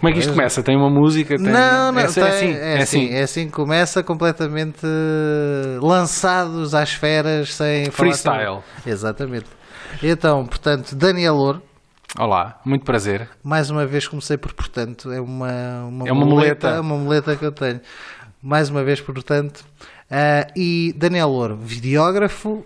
Como é que isto começa? Tem uma música? Tem... Não, não, é, tem- é assim, é, é assim, assim. é assim que começa completamente eh, lançados às feras sem falar Freestyle. sobre- Exatamente. Então, portanto, Daniel Louro, Olá, muito prazer. mais uma vez comecei por portanto, é uma, uma É uma muleta. uma muleta que eu tenho. Mais uma vez, portanto. Ah, e Daniel Louro, videógrafo,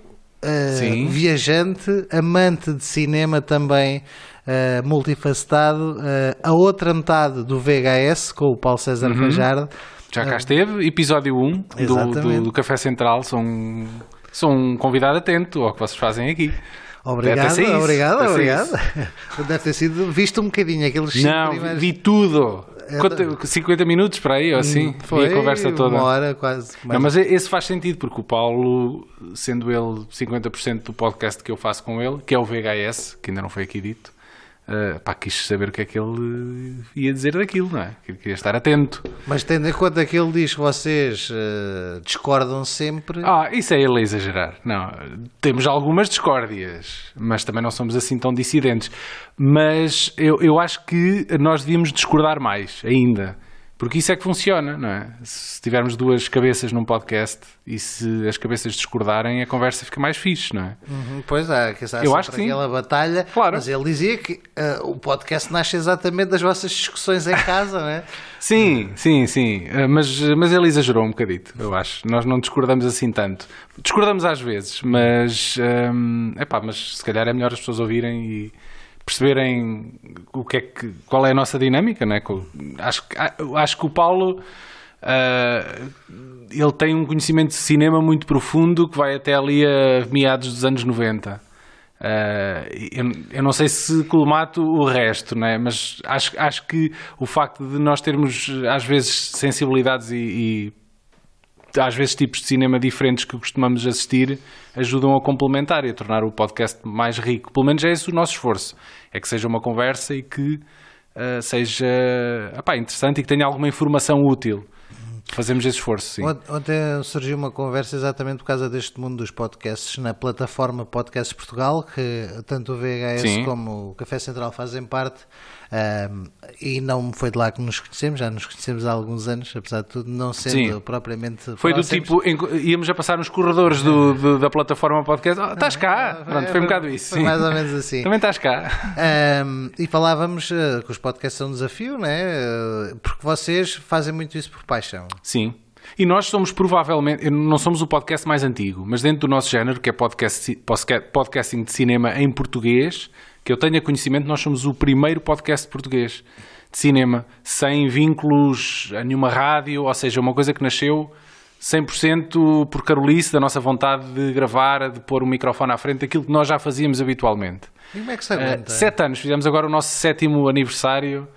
Sim. viajante, amante de cinema também, ah, multifacetado, ah, a outra metade do VHS com o Paulo César Uhum. Fajardo. Já cá esteve, episódio 1 do, do, do Café Central. Sou um, sou um convidado atento ao que vocês fazem aqui. Obrigado, isso, obrigado, obrigado. Deve ter sido visto um bocadinho aqueles Não, primeiros- vi tudo. É, Quanto, 50 minutos para aí, ou assim. Foi a conversa toda. uma hora quase. Não, mas esse faz sentido, porque o Paulo, sendo ele 50% do podcast que eu faço com ele, que é o VHS, que ainda não foi aqui dito, eh, pá, quis saber o que é que ele ia dizer daquilo, não é? Que queria estar atento. Mas tendo em conta que ele diz que vocês eh, discordam sempre, Ah, isso é ele a exagerar. Não, temos algumas discórdias, mas também não somos assim tão dissidentes. Mas eu, eu acho que nós devíamos discordar mais ainda. Porque isso é que funciona, não é? Se tivermos duas cabeças num podcast e se as cabeças discordarem, a conversa fica mais fixe, não é? Uhum, pois há, que Eu acho que sim. aquela batalha. Claro. Mas ele dizia que eh, o podcast nasce exatamente das vossas discussões em casa, não é? Sim, sim, sim. Eh, Mas, mas ele exagerou um bocadito, eu acho. Nós não discordamos assim tanto. Discordamos às vezes, mas, hum, epá, mas se calhar é melhor as pessoas ouvirem e perceberem o que é que, qual é a nossa dinâmica, é? Co- Acho, que- a- acho que o Paulo ah, ele tem um conhecimento de cinema muito profundo que vai até ali a meados dos anos 90. Ah, eu, eu não sei se colmato o resto, não é? mas acho, acho que o facto de nós termos às vezes sensibilidades e, e às vezes tipos de cinema diferentes que costumamos assistir ajudam a complementar e a tornar o podcast mais rico. Pelo menos é esse o nosso esforço. É que seja uma conversa e que ah, seja epá, interessante e que tenha alguma informação útil. Fazemos esse esforço, sim. Ont- Ontem surgiu uma conversa exatamente por causa deste mundo dos podcasts na plataforma Podcasts Portugal, que tanto o VHS Sim. como o Café Central fazem parte. Ahm, e não foi de lá que nos conhecemos, já nos conhecemos há alguns anos, apesar de tudo, não sendo Sim. propriamente. Foi do tipo, em- íamos a passar nos corredores do- do- da plataforma podcast. Ah, estás cá! Pronto, foi um bocado isso. Foi mais ou menos assim. Também estás cá. Ahm, e falávamos eh, que os podcasts são um desafio, né? Eh, porque vocês fazem muito isso por paixão. Sim. E nós somos provavelmente, não somos o podcast mais antigo, mas dentro do nosso género, que é podcast, podcasting de cinema em português, que eu tenha conhecimento, nós somos o primeiro podcast português de cinema, sem vínculos a nenhuma rádio, ou seja, uma coisa que nasceu 100% por carolice da nossa vontade de gravar, de pôr o microfone à frente, daquilo que nós já fazíamos habitualmente. E como é que se Uh, aguenta? sete anos, fizemos agora o nosso sétimo aniversário.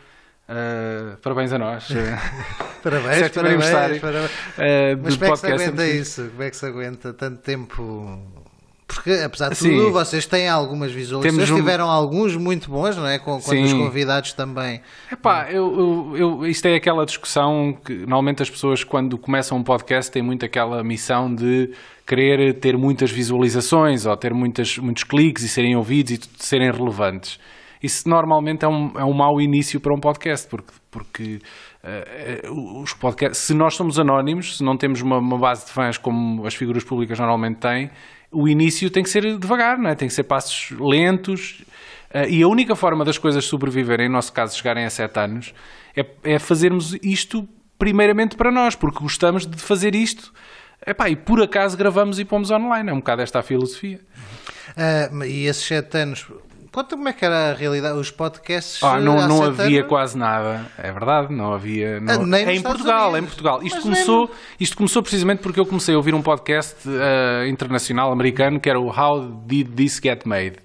Uh, parabéns a nós. Parabéns, sétimo parabéns, aniversário parabéns. uh, Mas como é que se aguenta isso? Como é que se aguenta tanto tempo? Porque, apesar de Sim. tudo, vocês têm algumas visualizações, Temos um- tiveram alguns muito bons, não é? Com, quando os convidados também. Epá, eu, eu, eu- isto é aquela discussão que normalmente as pessoas, quando começam um podcast, têm muito aquela missão de querer ter muitas visualizações ou ter muitas, muitos cliques e serem ouvidos e serem relevantes. Isso normalmente é um, é um mau início para um podcast, porque, porque eh, os podcasts, se nós somos anónimos, se não temos uma, uma base de fãs como as figuras públicas normalmente têm, o início tem que ser devagar, não é? tem que ser passos lentos. Uh, e a única forma das coisas sobreviverem, em nosso caso chegarem a 7 anos, é, é fazermos isto primeiramente para nós, porque gostamos de fazer isto. Epá, e por acaso gravamos e pomos online. É um bocado esta a filosofia. Ah, e esses sete anos. Conta como é que era a realidade. Os podcasts. Ah, não não havia anos? quase nada. É verdade, não havia. não- Ah, nem nos em Portugal, Unidos. em Portugal. Isto Mas começou, isto começou precisamente porque eu comecei a ouvir um podcast ah, internacional americano que era o How Did This Get Made?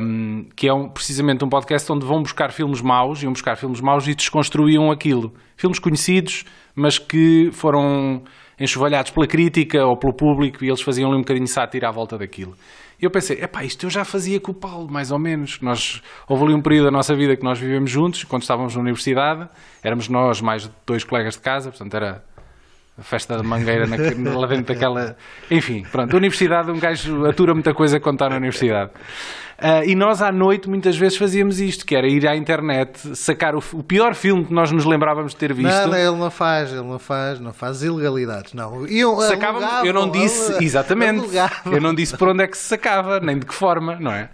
Um, que é um- precisamente um podcast onde vão buscar filmes maus, iam buscar filmes maus e desconstruíam aquilo. Filmes conhecidos, mas que foram enxovalhados pela crítica ou pelo público e eles faziam ali um bocadinho de sátira à volta daquilo. E eu pensei, epá, isto eu já fazia com o Paulo, mais ou menos. Nós, houve ali um período da nossa vida que nós vivemos juntos, quando estávamos na universidade, éramos nós mais dois colegas de casa, portanto era a festa da mangueira na- lá dentro daquela. Enfim, pronto, a universidade, um gajo atura muita coisa quando está na universidade. Uh, e nós à noite muitas vezes fazíamos isto, que era ir à internet, sacar o, o pior filme que nós nos lembrávamos de ter visto. Não, ele não faz, ele não faz, não faz ilegalidades, não. Eu, Sacávamos, alugava, eu não disse, alugava, exatamente, alugava. eu não disse por onde é que se sacava, nem de que forma, não é?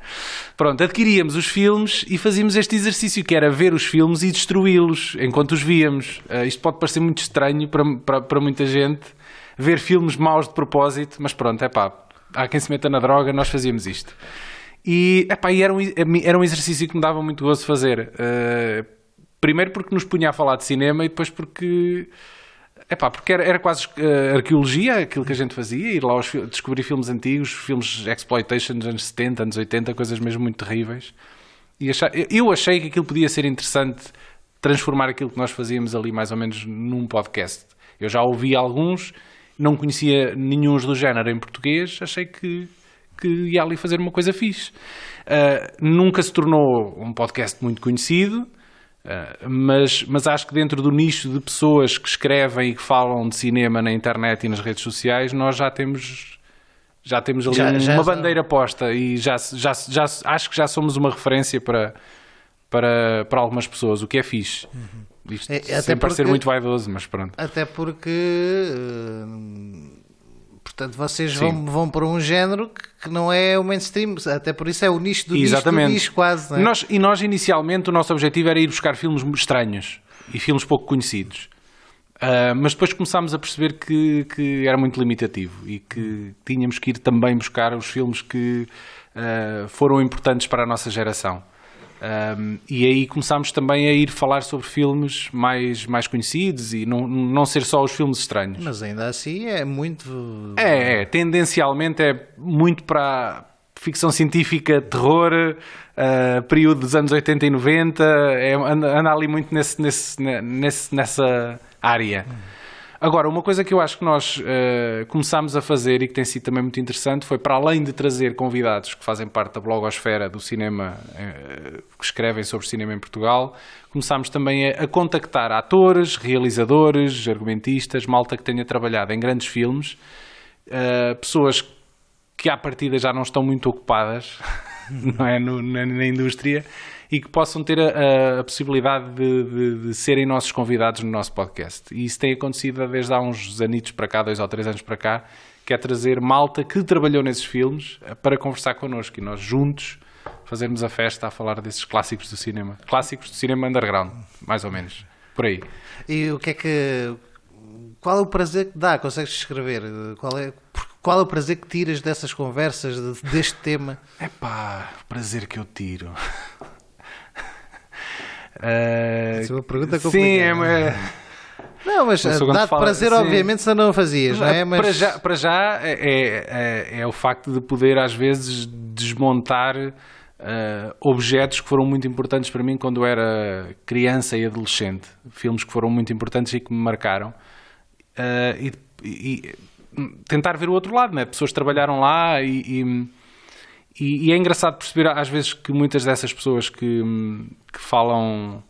Pronto, adquiríamos os filmes e fazíamos este exercício que era ver os filmes e destruí-los enquanto os víamos. Uh, isto pode parecer muito estranho para, para, para muita gente, ver filmes maus de propósito, mas pronto, é pá, há quem se meta na droga, nós fazíamos isto. E, epá, e era, um, era um exercício que me dava muito de fazer. Uh, primeiro porque nos punha a falar de cinema e depois porque. Epá, porque era, era quase uh, arqueologia aquilo que a gente fazia, ir lá aos, descobrir filmes antigos, filmes exploitation dos anos 70, anos 80, coisas mesmo muito terríveis. E achar, eu achei que aquilo podia ser interessante transformar aquilo que nós fazíamos ali mais ou menos num podcast. Eu já ouvi alguns, não conhecia nenhum do género em português, achei que que ia ali fazer uma coisa fixe. Uh, nunca se tornou um podcast muito conhecido, uh, mas, mas acho que dentro do nicho de pessoas que escrevem e que falam de cinema na internet e nas redes sociais, nós já temos. Já temos ali já, já uma bandeira posta e já, já, já, acho que já somos uma referência para, para, para algumas pessoas, o que é fixe. Uhum. Isto é, sem parecer muito vaidoso, mas pronto. Até porque uh, Portanto, vocês vão, vão para um género que, não é o mainstream, até por isso é o nicho do Exatamente. nicho do nicho quase. É? Nós, e nós, inicialmente, o nosso objetivo era ir buscar filmes estranhos e filmes pouco conhecidos. Uh, mas depois começámos a perceber que, que, era muito limitativo e que tínhamos que ir também buscar os filmes que uh, foram importantes para a nossa geração. Um, e aí começámos também a ir falar sobre filmes mais, mais conhecidos e não, não ser só os filmes estranhos. Mas ainda assim é muito. É, é tendencialmente é muito para ficção científica, terror, uh, período dos anos 80 e 90, é, anda, anda ali muito nesse, nesse, nesse, nessa área. Hum. Agora, uma coisa que eu acho que nós uh, começámos a fazer e que tem sido também muito interessante foi, para além de trazer convidados que fazem parte da blogosfera do cinema, uh, que escrevem sobre cinema em Portugal, começámos também a, a, contactar atores, realizadores, argumentistas, malta que tenha trabalhado em grandes filmes, uh, pessoas que à partida já não estão muito ocupadas não é, no, na, na indústria e que possam ter a, a possibilidade de, de, de, serem nossos convidados no nosso podcast. E isso tem acontecido desde há uns anitos para cá, dois ou três anos para cá, que é trazer malta que trabalhou nesses filmes eh, para conversar connosco e nós juntos fazermos a festa a falar desses clássicos do cinema. Clássicos do cinema underground, mais ou menos. Por aí. E o que é que. Qual é o prazer que dá? Consegues escrever? Qual é, qual é o prazer que tiras dessas conversas, deste tema? É pá, o prazer que eu tiro. Uh, Essa é uma pergunta complicada. Sim, é uma... Não, mas dá-te prazer, sim. obviamente, se não fazias, não é? Mas... Para já, para já é, é, é, é o facto de poder, às vezes, desmontar uh, objetos que foram muito importantes para mim quando era criança e adolescente. Filmes que foram muito importantes e que me marcaram. Uh, e, e, tentar ver o outro lado, né? Pessoas trabalharam lá e, e e, e, é engraçado perceber às vezes que muitas dessas pessoas que, que falam,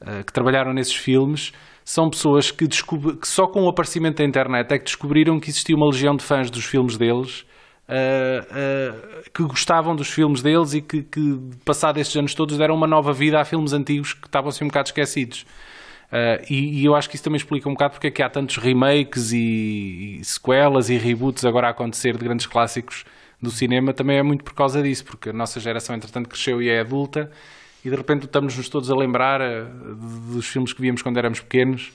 uh, que trabalharam nesses filmes, são pessoas que, que, só com o aparecimento da internet é que descobriram que existia uma legião de fãs dos filmes deles, uh, uh, que gostavam dos filmes deles e que, que, passado estes anos todos, deram uma nova vida a filmes antigos que estavam assim um bocado esquecidos. E, e, eu acho que isso também explica um bocado porque é que há tantos remakes e, e sequelas e reboots agora a acontecer de grandes clássicos do cinema também é muito por causa disso, porque a nossa geração, entretanto, cresceu e é adulta e de repente estamos-nos todos a lembrar uh, dos filmes que víamos quando éramos pequenos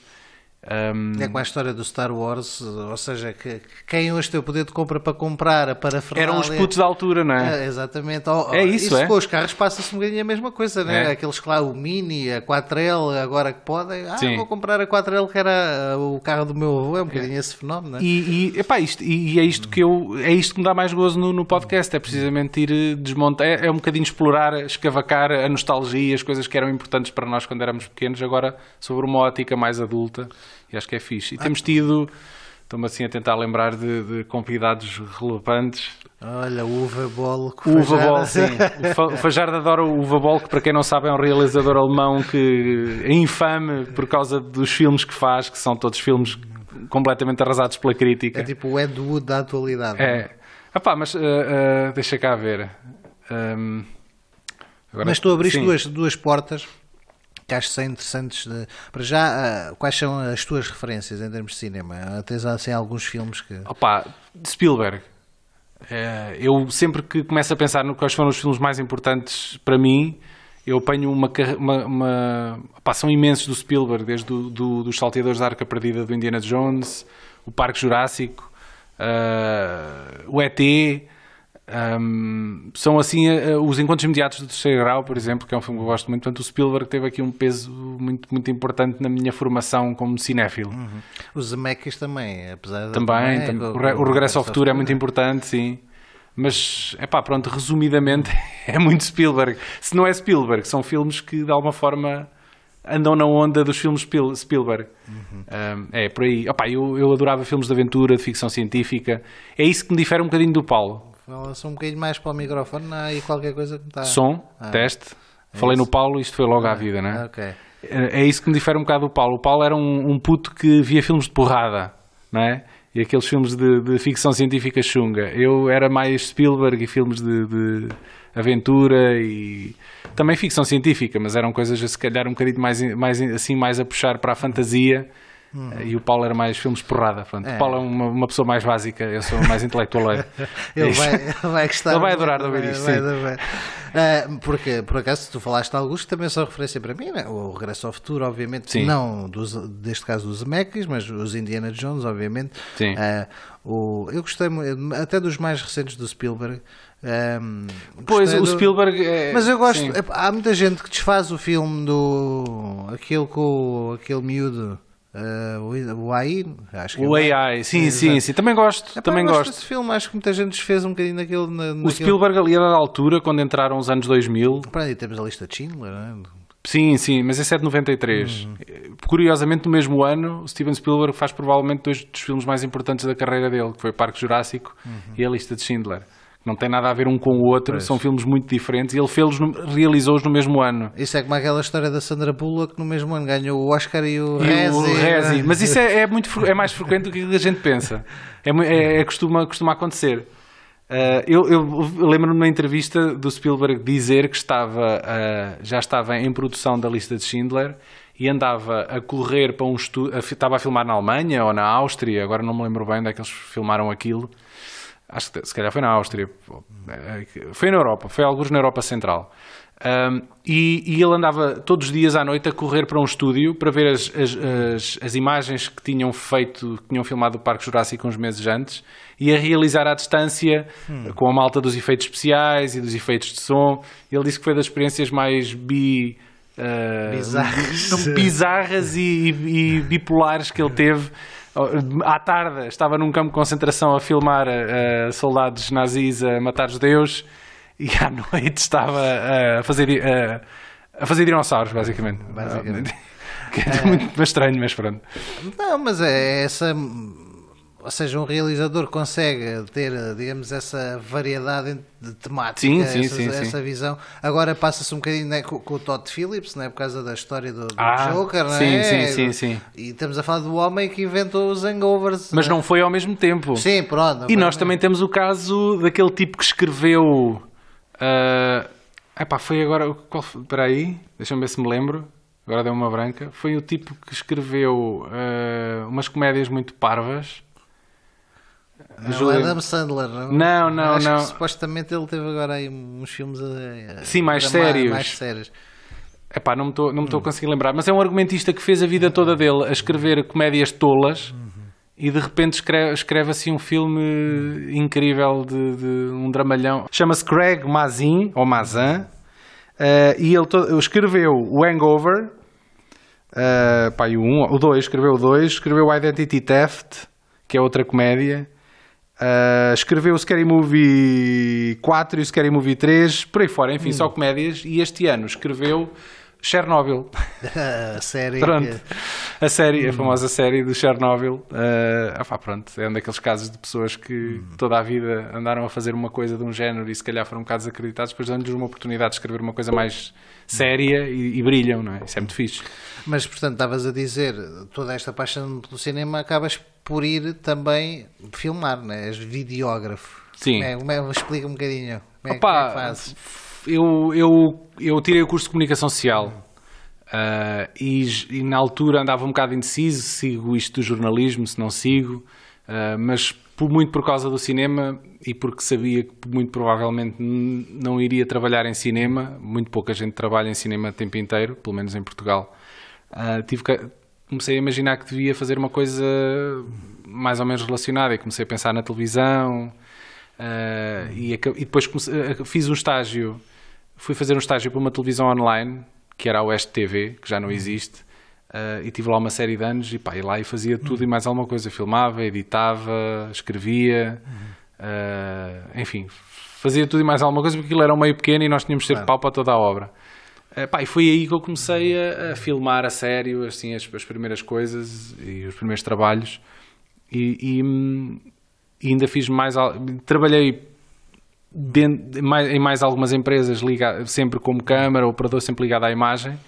um... É com a história do Star Wars, ou seja, que, quem hoje tem o poder de compra para comprar, para Eram os putos da altura, não é? é exatamente. É isso, é? Com os carros passa-se um bocadinho a mesma coisa, não é? é? Aqueles, claro, o Mini, a 4L, agora que podem, ah, Sim. vou comprar a 4L que era uh, o carro do meu avô, é um bocadinho é. esse fenómeno, não é? E, e, epá, isto, e é isto que eu, é isto que me dá mais gozo no, no podcast, é precisamente ir eh, desmontar, é, é um bocadinho explorar, escavacar a nostalgia, as coisas que eram importantes para nós quando éramos pequenos, agora sobre uma ótica mais adulta e acho que é fixe. E temos tido, estou-me assim a tentar lembrar de, de convidados relevantes. Olha, o Uva Ball. O Uva Ball, sim. O Fajardo adora o Uva Ball, que para quem não sabe é um realizador alemão que é infame por causa dos filmes que faz, que são todos filmes completamente arrasados pela crítica. É tipo o Ed Wood da atualidade. É. Epá, mas uh, uh, deixa cá ver. Um, Agora, Mas tu abriste duas, duas portas que acho que são interessantes. De... Para já, uh, quais são as tuas referências em termos de cinema? Tens assim alguns filmes que. Opa, Spielberg. Uh, eu sempre que começo a pensar no quais foram os filmes mais importantes para mim, eu apanho uma. uma, uma opa, são imensos do Spielberg, desde do, do, dos Salteadores da Arca Perdida do Indiana Jones, o Parque Jurássico, uh, o ET. Um, são assim uh, os encontros imediatos do terceiro grau, por exemplo, que é um filme que eu gosto muito. Portanto, o Spielberg teve aqui um peso muito, muito importante na minha formação como cinéfilo. Uhum. Os Zemeckis também, apesar de. Também, também o, o, o, Regresso ao Futuro é muito importante, sim. Mas, é pá, pronto, resumidamente, é muito Spielberg. Se não é Spielberg, são filmes que de alguma forma andam na onda dos filmes Spielberg. Uhum. Um, é, por aí. Opa, eu, eu adorava filmes de aventura, de ficção científica. É isso que me difere um bocadinho do Paulo. Fala-se um bocadinho mais para o microfone, há aí qualquer coisa que está. Som, ah, teste. É Falei isso? no Paulo, isto foi logo ah, à vida, não é? Ok. É, é isso que me difere um bocado do Paulo. O Paulo era um, um puto que via filmes de porrada, não é? E aqueles filmes de, de ficção científica chunga. Eu era mais Spielberg e filmes de, de aventura e também ficção científica, mas eram coisas se calhar um bocadinho mais, mais assim mais a puxar para a fantasia Uhum. E o Paulo era mais filmes porrada. Pronto. É. O Paulo é uma, uma, pessoa mais básica, eu sou mais intelectual. ele, vai, ele vai gostar. Ele vai adorar de ouvir isto. Vai, uh, porque, por acaso, tu falaste de alguns que também são referência para mim, né? o Regresso ao Futuro, obviamente, sim. não dos, deste caso dos Zemeckis, mas os Indiana Jones, obviamente. Sim. Uh, o, eu gostei até dos mais recentes do Spielberg. Um, pois, o do... Spielberg é... Mas eu gosto. É, há muita gente que desfaz o filme do. aquele com aquele miúdo. Uh, o AI, acho que o é AI, sim, é, sim, sim, também gosto, é, também gosto. desse filme, acho que muita gente desfez um bocadinho naquele. Na, o Spielberg ali era da altura, quando entraram os anos 2000. Para aí temos a lista de Schindler, não é? Sim, sim, mas esse é de 93. Uhum. Curiosamente, no mesmo ano, Steven Spielberg faz provavelmente dois dos filmes mais importantes da carreira dele, que foi Parque Jurássico uhum. e A Lista de Schindler não tem nada a ver um com o outro, pois. são filmes muito diferentes e ele fez realizou-os no mesmo ano. Isso é como aquela história da Sandra Bullock que no mesmo ano ganhou o Oscar e o Rezi. O Rezi. Mas isso é, é, muito, é mais frequente do que a gente pensa. É, é, é costuma, costuma acontecer. Uh, eu, eu lembro-me numa entrevista do Spielberg dizer que estava, uh, já estava em produção da lista de Schindler e andava a correr para um estúdio, estava a filmar na Alemanha ou na Áustria, agora não me lembro bem onde é que eles filmaram aquilo acho que se calhar foi na Áustria, foi na Europa, foi alguns na Europa Central. Um, e, e, ele andava todos os dias à noite a correr para um estúdio para ver as, as, as, as, imagens que tinham feito, que tinham filmado o Parque Jurássico uns meses antes e a realizar à distância hum. com a malta dos efeitos especiais e dos efeitos de som. Ele disse que foi das experiências mais bi. Uh, bizarras, bizarras e, e, e bipolares que ele teve à tarde estava num campo de concentração a filmar uh, soldados nazis a matar judeus e à noite estava uh, a fazer uh, a fazer dinossauros basicamente, basicamente. que é muito estranho mas pronto não mas é essa ou seja, um realizador consegue ter, digamos, essa variedade de temática, sim, sim, essa, sim, essa visão. Agora passa-se um bocadinho né, com, com, o Todd Phillips, né, por causa da história do, do ah, Joker, não é? Sim, sim, sim. E estamos a falar do homem que inventou os hangovers. Mas não foi ao mesmo tempo. Sim, pronto. E nós também temos o caso daquele tipo que escreveu. Uh, epá, foi agora. Qual, espera aí, deixa-me ver se me lembro. Agora deu uma branca. Foi o tipo que escreveu uh, umas comédias muito parvas não, Adam Sandler. Não, não, não. Acho não. Que, supostamente ele teve agora aí uns filmes eh, Sim, mais sérios. Mais sérios. Epá, não me estou não me hum. a conseguir lembrar, mas é um argumentista que fez a vida toda dele a escrever comédias tolas uhum. e de repente escreve, escreve assim um filme uhum. incrível de, de, um dramalhão. Chama-se Craig Mazin, ou Mazin, uh, e ele escreveu o Hangover, uh, pá, o 1, um, o 2, escreveu o 2, escreveu o Identity Theft, que é outra comédia, Uh, escreveu o Scary Movie 4 e o Scary Movie 3, por aí fora, enfim, hum. só comédias. E este ano escreveu Chernobyl. a série. pronto. A série, hum. a famosa série do Chernobyl. Uh, ah, pronto, é um daqueles casos de pessoas que hum. toda a vida andaram a fazer uma coisa de um género e se calhar foram um bocado desacreditados, depois dando-lhes uma oportunidade de escrever uma coisa mais séria e, e, brilham, não é? Isso é muito fixe. Mas, portanto, estavas a dizer, toda esta paixão pelo cinema acabas por ir também filmar, né? És videógrafo. Sim. É, explica um bocadinho como é, Opa, como é que fazes. Eu, eu, eu tirei o curso de comunicação social. Uh, e, e, na altura andava um bocado indeciso, sigo isto do jornalismo, se não sigo, uh, mas por, muito por causa do cinema e porque sabia que muito provavelmente não iria trabalhar em cinema, muito pouca gente trabalha em cinema o tempo inteiro, pelo menos em Portugal. Uh, tive que, comecei a imaginar que devia fazer uma coisa mais ou menos relacionada e comecei a pensar na televisão e, e, depois comecei, fiz um estágio, fui fazer um estágio para uma televisão online que era a Oeste TV, que já não existe, uh, e tive lá uma série de anos e, pá, e lá e fazia tudo e mais alguma coisa. Filmava, editava, escrevia, uh, enfim, fazia tudo e mais alguma coisa porque aquilo era um meio pequeno e nós tínhamos de ter claro. pau para toda a obra. Pá, e foi aí que eu comecei a, a filmar a sério assim, as, as, primeiras coisas e os primeiros trabalhos. E, e, e ainda fiz mais. Trabalhei em mais algumas empresas liga, sempre como câmara, operador sempre ligado à imagem.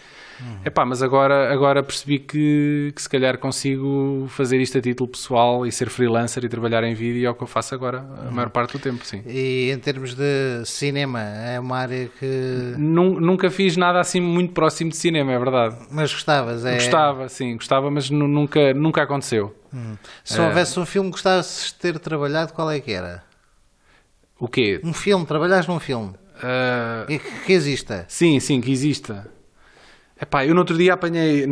Uhum. Epá, mas agora, agora percebi que, que se calhar consigo fazer isto a título pessoal e ser freelancer e trabalhar em vídeo é o que eu faço agora a uhum. maior parte do tempo, sim. E em termos de cinema, é uma área que... Nunca fiz nada assim muito próximo de cinema, é verdade. Mas gostavas, é? Gostava, sim, gostava, mas nunca, nunca aconteceu. Uhum. Se houvesse um filme que gostasses de ter trabalhado, qual é que era? O quê? Um filme, trabalhas num filme. Uh... Que, que exista. Sim, sim, que exista. Epá, eu no outro dia apanhei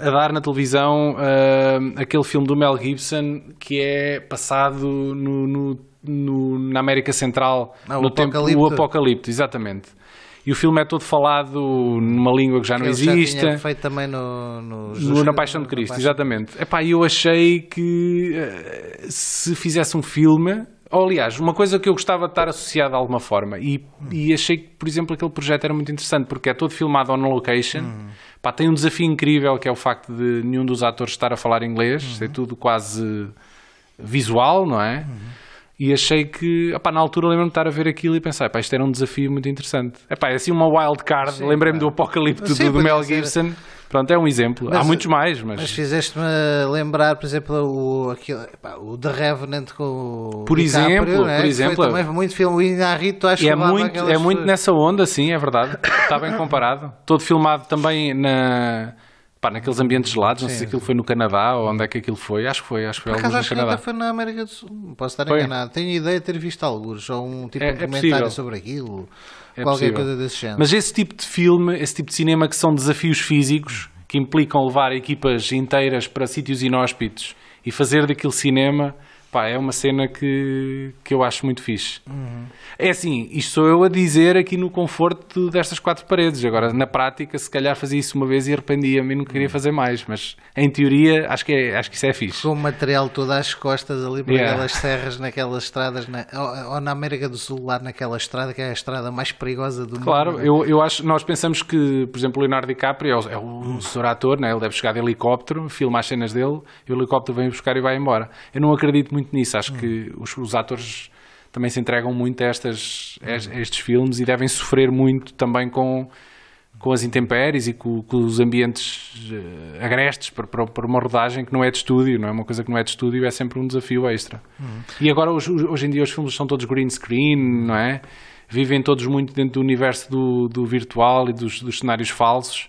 a dar na televisão uh, aquele filme do Mel Gibson que é passado no, no, no na América Central ah, no o tempo do Apocalipse, exatamente. E o filme é todo falado numa língua que já que não existe. Já feito também no, no, no, na Paixão de Cristo, exatamente. Epá, eu achei que uh, se fizesse um filme ou, aliás, uma coisa que eu gostava de estar associado de alguma forma e, e achei que, por exemplo, aquele projeto era muito interessante porque é todo filmado on location. Uhum. Pá, tem um desafio incrível que é o facto de nenhum dos atores estar a falar inglês, uhum. é tudo quase visual, não é? Uhum. E achei que, opá, na altura lembro-me de estar a ver aquilo e pensar, pá, isto era um desafio muito interessante. Epá, é assim uma wild card, lembrei-me do Apocalipse do, do Mel Gibson. Ser Pronto, é um exemplo. Mas, Há muitos mais, mas. Mas fizeste-me lembrar, por exemplo, o, aquilo, epá, o The Revenant com o. Por DiCaprio, exemplo, né? por exemplo. também muito filme. O Inarrito, acho que é muito, é muito nessa onda, sim, é verdade. Está bem comparado. Todo filmado também na. Pá, naqueles ambientes gelados, não sei se aquilo foi no Canadá ou onde é que aquilo foi, acho que foi, acho que foi Por acaso, acho no Canadá. foi na América do Sul, posso estar foi. enganado. Tenho ideia de ter visto alguns, ou um tipo é, de comentário é sobre aquilo, é qualquer possível. coisa desse género. Mas esse tipo de filme, esse tipo de cinema que são desafios físicos, que implicam levar equipas inteiras para sítios inóspitos e fazer daquele cinema pá, é uma cena que, que eu acho muito fixe. Uhum. É assim, isto sou eu a dizer aqui no conforto destas quatro paredes. Agora, na prática, se calhar fazia isso uma vez e arrependia-me e não queria uhum. fazer mais. Mas, em teoria, acho que, é, acho que isso é fixe. Com o material todo às costas ali, por yeah. aquelas serras, naquelas estradas, na, ou, ou, na América do Sul, lá naquela estrada, que é a estrada mais perigosa do claro, mundo. Claro, eu, eu acho, nós pensamos que, por exemplo, o Leonardo DiCaprio é o, é o uhum. ator, né? ele deve chegar de helicóptero, filma as cenas dele, e o helicóptero vem buscar e vai embora. Eu não acredito muito muito nisso. Acho que os, os, atores também se entregam muito a, estas, a estes filmes e devem sofrer muito também com, com as intempéries e com, com os ambientes uh, agrestes para, para, para, uma rodagem que não é de estúdio, não é uma coisa que não é de estúdio, é sempre um desafio extra. E agora, hoje, hoje em dia, os filmes são todos green screen, não é? Vivem todos muito dentro do universo do, do virtual e dos, dos cenários falsos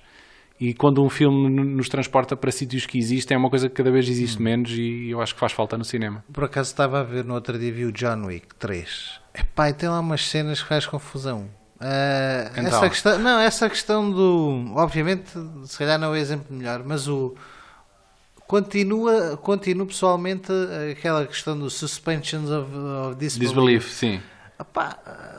e quando um filme nos transporta para sítios que existem, é uma coisa que cada vez existe hum. menos e eu acho que faz falta no cinema. Por acaso estava a ver no outro dia, vi o John Wick 3. Epá, e tem lá umas cenas que faz confusão. Uh, então. essa questão, não, essa questão do. Obviamente, se calhar não é o exemplo melhor, mas o. Continua, continua pessoalmente aquela questão do suspensions of, of disbelief. disbelief sim. Epá,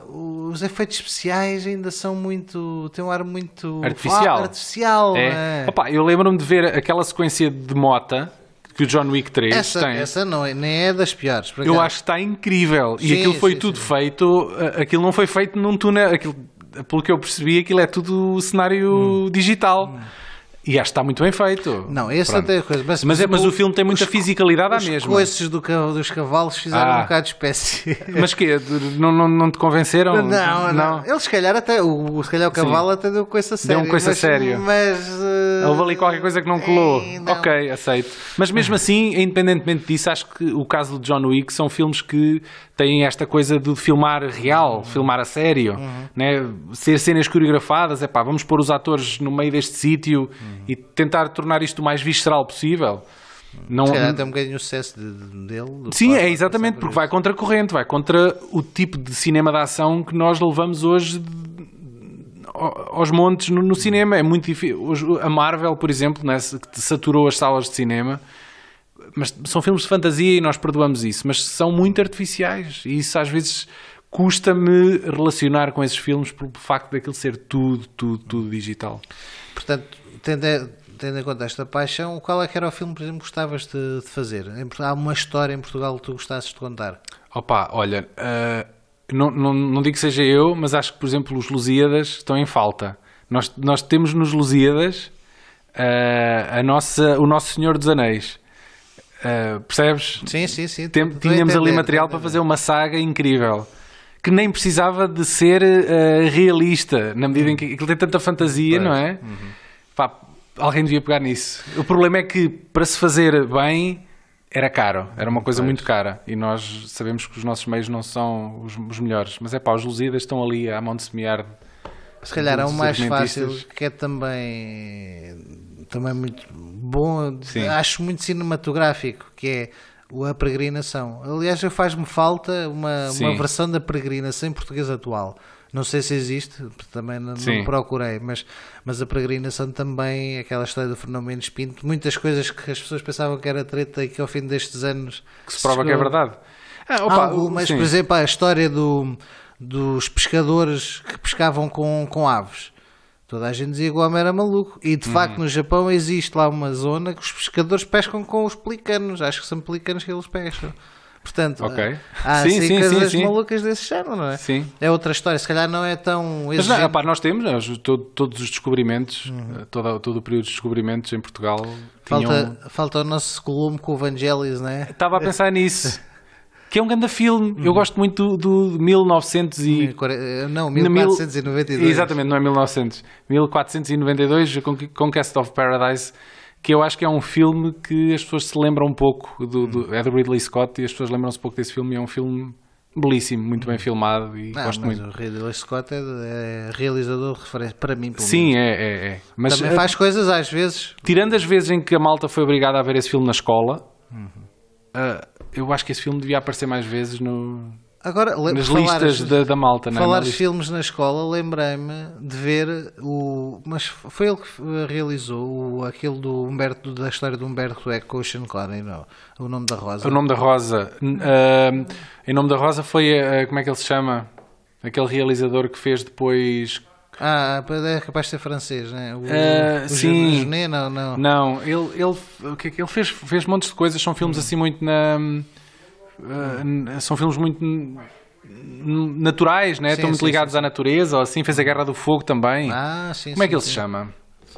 os efeitos especiais ainda são muito. têm um ar muito. artificial. artificial é. é? Eu lembro-me de ver aquela sequência de mota que o John Wick 3 essa, tem. Essa não é, nem é das piores. Eu acho que está incrível. Sim, e aquilo foi sim, tudo sim. feito. Aquilo não foi feito num túnel. Aquilo, pelo que eu percebi, aquilo é tudo cenário hum. digital. Hum. E acho que está muito bem feito. Não, esse Pronto. até é coisa. Mas, mas, é, mas o, o filme tem muita os, fisicalidade à mesma. Os coices do, dos cavalos fizeram ah. um bocado de espécie. Mas que não, não, não te convenceram? Não, não. não. Eles se calhar até, o, se calhar o cavalo Sim. até deu coisa séria. Deu um coisa sério. Mas. Uh, Houve ali qualquer coisa que não colou. Não. Ok, aceito. Mas mesmo assim, independentemente disso, acho que o caso de John Wick são filmes que têm esta coisa de filmar real, uhum. filmar a sério, uhum. né? ser cenas coreografadas, é pá, vamos pôr os atores no meio deste sítio uhum. E tentar tornar isto o mais visceral possível. Não, Se tem um bocadinho o sucesso de, dele. Sim, é exatamente, porque vai contra a corrente, vai contra o tipo de cinema de ação que nós levamos hoje aos montes no, no cinema. É muito difícil. A Marvel, por exemplo, né, que saturou as salas de cinema mas são filmes de fantasia e nós perdoamos isso, mas são muito artificiais e isso às vezes custa-me relacionar com esses filmes pelo facto daquilo ser tudo, tudo, tudo digital. Portanto, tendo, tendo em conta esta paixão, qual é que era o filme, por exemplo, que gostavas de, de fazer? Há uma história em Portugal que tu gostasses de contar? Opa, olha, uh, não, não, não digo que seja eu, mas acho que, por exemplo, os Lusíadas estão em falta. Nós, nós temos nos Lusíadas uh, a nossa, o Nosso Senhor dos Anéis. Uh, percebes? Sim, sim, sim. Tem, tínhamos entender, ali material para fazer uma saga incrível que nem precisava de ser uh, realista, na medida em que aquilo tem tanta fantasia, não é? Uhum. Pá, alguém devia pegar nisso. O problema é que para se fazer bem era caro, era uma coisa pois. muito cara e nós sabemos que os nossos meios não são os, os melhores, mas é pá, os Lusíadas estão ali à mão de semear. Se calhar é o mais fácil, que é também também muito bom, Sim. acho muito cinematográfico, que é a peregrinação. Aliás, faz-me falta uma, uma versão da peregrinação em português atual. Não sei se existe, também não, não, procurei, mas, mas a peregrinação também, aquela história do Fernando Mendes Pinto, muitas coisas que as pessoas pensavam que era treta e que ao fim destes anos que se prova chegou... que é verdade. Ah, opa, mas, sim. por exemplo, a história do, dos pescadores que pescavam com, com aves. Toda a gente dizia que o homem era maluco. E de uhum. facto no Japão existe lá uma zona que os pescadores pescam com os pelicanos. Acho que são pelicanos que eles pescam. Portanto, okay. há sim, assim, sim, coisas sim, malucas desse género, não é? Sim. É outra história, se calhar não é tão Mas não, pá, nós temos nós, todo, todos os descobrimentos, uhum. todo, todo o período de descobrimentos em Portugal. Falta, tinham... falta o nosso columno com o Vangelis, não é? Estava a pensar nisso. que é um grande filme. Uhum. Eu gosto muito do, do 1900 e... Não, 1492. Exatamente, não é 1900. 1492, Conquest of Paradise, que eu acho que é um filme que as pessoas se lembram um pouco, do, do, é do Ridley Scott, e as pessoas lembram-se um pouco desse filme, e é um filme belíssimo, muito bem filmado e não, gosto muito. O Ridley Scott é, é realizador de referência para mim. Sim, é, é, é, Mas Também faz coisas às vezes. Tirando as vezes em que a malta foi obrigada a ver esse filme na escola, uhum. uh, eu acho que esse filme devia aparecer mais vezes no, Agora, nas listas da, da malta. Não é? Falar de filmes na escola, lembrei-me de ver o. Mas foi ele que realizou o, aquele do Humberto, da história do Humberto Eco com o Sean Connery, não? O nome da Rosa. O nome da Rosa. Uh, em nome da Rosa foi. Uh, como é que ele se chama? Aquele realizador que fez depois ah, é capaz de ser francês, né? O, uh, o sim. Genet, não, não. Não, ele, ele, o que é que ele fez? Fez montes de coisas, são filmes assim muito na. Uh, são filmes muito naturais, né? Sim, Estão muito sim, ligados sim. à natureza, ou assim, fez a Guerra do Fogo também. Ah, sim, Como é que ele se chama?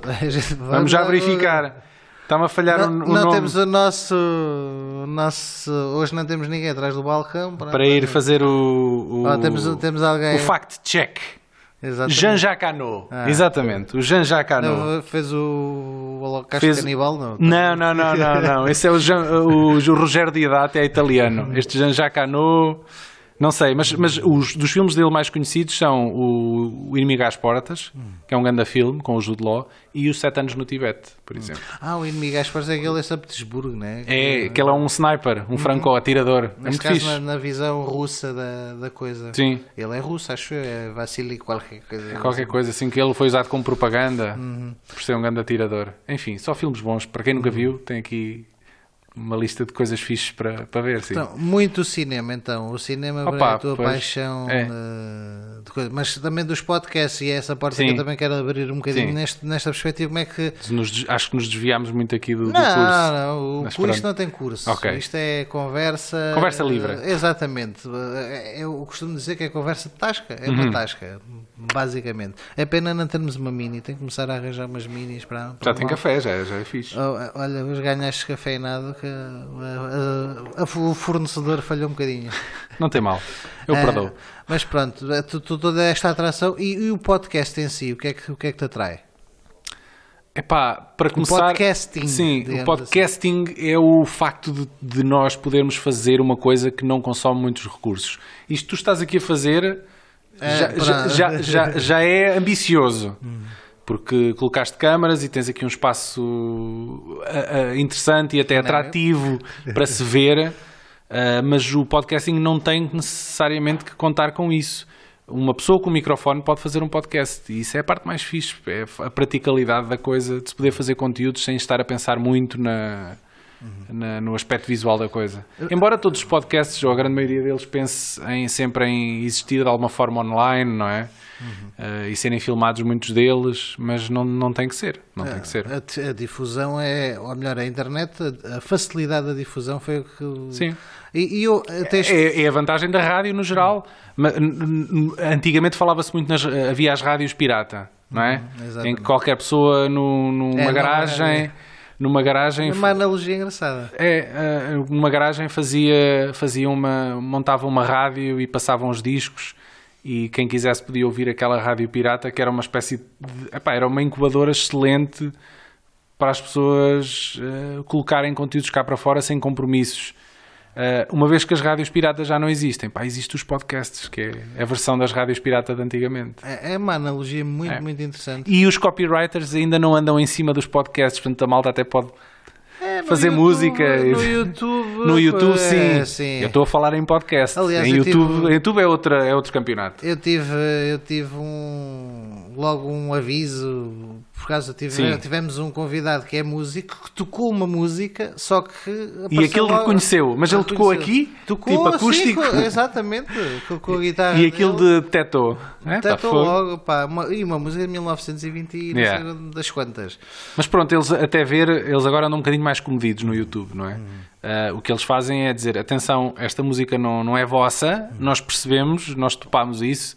Vamos já verificar. Está-me a falhar não, o, o não nome. temos o nosso, o nosso. Hoje não temos ninguém atrás do balcão. Para, para ir fazer o. o oh, temos, temos alguém. O fact check. Jean-Jacques Hano. Ah. Exatamente, o Jean-Jacques Hano. fez o Holocausto fez... Canibal, não? Não, não, não, não, não. Esse é o, Jean, o, o Rogério é italiano. Este Jean-Jacques Hano não sei, mas, mas os dos filmes dele mais conhecidos são o, o Inimigo às Portas, que é um grande filme com o Jude Law, e os Sete Anos no Tibete, por exemplo. Ah, o Inimigo às Portas é aquele de São Petersburgo, não é? É, que ele é um sniper, um franco atirador. É muito caso, na, na, visão russa da, da coisa. Sim. Ele é russo, acho eu, é Vassili qualquer coisa. É qualquer coisa, assim, que ele foi usado como propaganda uhum. por ser um grande atirador. Enfim, só filmes bons. Para quem nunca viu, tem aqui uma lista de coisas fixes para, para ver. Sim. Então, muito cinema, então. O cinema Opa, é a tua pois, paixão é. de, coisa. Mas também dos podcasts, e é essa parte que eu também quero abrir um bocadinho neste, nesta perspectiva. Como é que. Nos, acho que nos desviámos muito aqui do, do não, curso. Não, não, o curso não tem curso. Okay. Isto é conversa. Conversa livre. exatamente. Eu costumo dizer que é conversa de tasca. É uma uhum. tasca, basicamente. É pena não termos uma mini. Tem que começar a arranjar umas minis para. para já tem café, já, já é fixe. Oh, olha, hoje ganhaste cafeinado que a, a, o fornecedor falhou um bocadinho. Não tem mal, eu é, perdoo. Mas pronto, tu, tu, toda esta atração e, e, o podcast em si, o que é que, o que, é que te atrai? Epá, para começar, o podcasting. Sim, o podcasting assim. é o facto de, de, nós podermos fazer uma coisa que não consome muitos recursos. Isto tu estás aqui a fazer é, já, já, já, já, já, é ambicioso. Hum porque colocaste câmaras e tens aqui um espaço uh, uh, interessante e até é? atrativo para se ver, uh, mas o podcasting não tem necessariamente que contar com isso. Uma pessoa com um microfone pode fazer um podcast e isso é a parte mais fixe, é a praticalidade da coisa, de se poder fazer conteúdos sem estar a pensar muito na, na, no aspecto visual da coisa. Embora todos os podcasts, ou a grande maioria deles, pense em, sempre em existir de alguma forma online, não é? Uhum. Uh, e serem filmados muitos deles, mas não, não tem que ser. Não é, tem que ser. A, a, difusão é, ou melhor, a internet, a, a, facilidade da difusão foi o que. Sim. E, e eu, é, é, a vantagem da rádio no geral. Antigamente falava-se muito nas. Havia as rádios pirata, não é? Uhum, em que qualquer pessoa no, numa é, garagem numa garagem. Uma analogia engraçada. É, uma garagem fazia, fazia uma. montava uma rádio e passavam os discos e quem quisesse podia ouvir aquela rádio pirata que era uma espécie de, epá, era uma incubadora excelente para as pessoas uh, colocarem conteúdos cá para fora sem compromissos. Uh, uma vez que as rádios piratas já não existem, pá, existem os podcasts, que é a versão das rádios piratas de antigamente. É, é uma analogia muito, é. muito interessante. E os copywriters ainda não andam em cima dos podcasts, portanto a malta até pode é, fazer YouTube, música. No YouTube. No YouTube, é, sim. sim. Eu estou a falar em podcast. Aliás, em YouTube, tive, YouTube é, outra, é outro campeonato. Eu tive, eu tive um, logo um aviso por causa tive, tivemos um convidado que é músico que tocou uma música, só que e aquele logo, reconheceu, mas ele tocou aqui, tocou tipo acústico, sim, exatamente, com a guitarra e aquilo de tetou, é? logo, pá, uma, e uma música de 1920 e yeah. das quantas. Mas pronto, eles até ver, eles agora andam um bocadinho mais comedidos no YouTube, não é? Hum. Uh, o que eles fazem é dizer, atenção, esta música não, não é vossa, hum. nós percebemos, nós topámos isso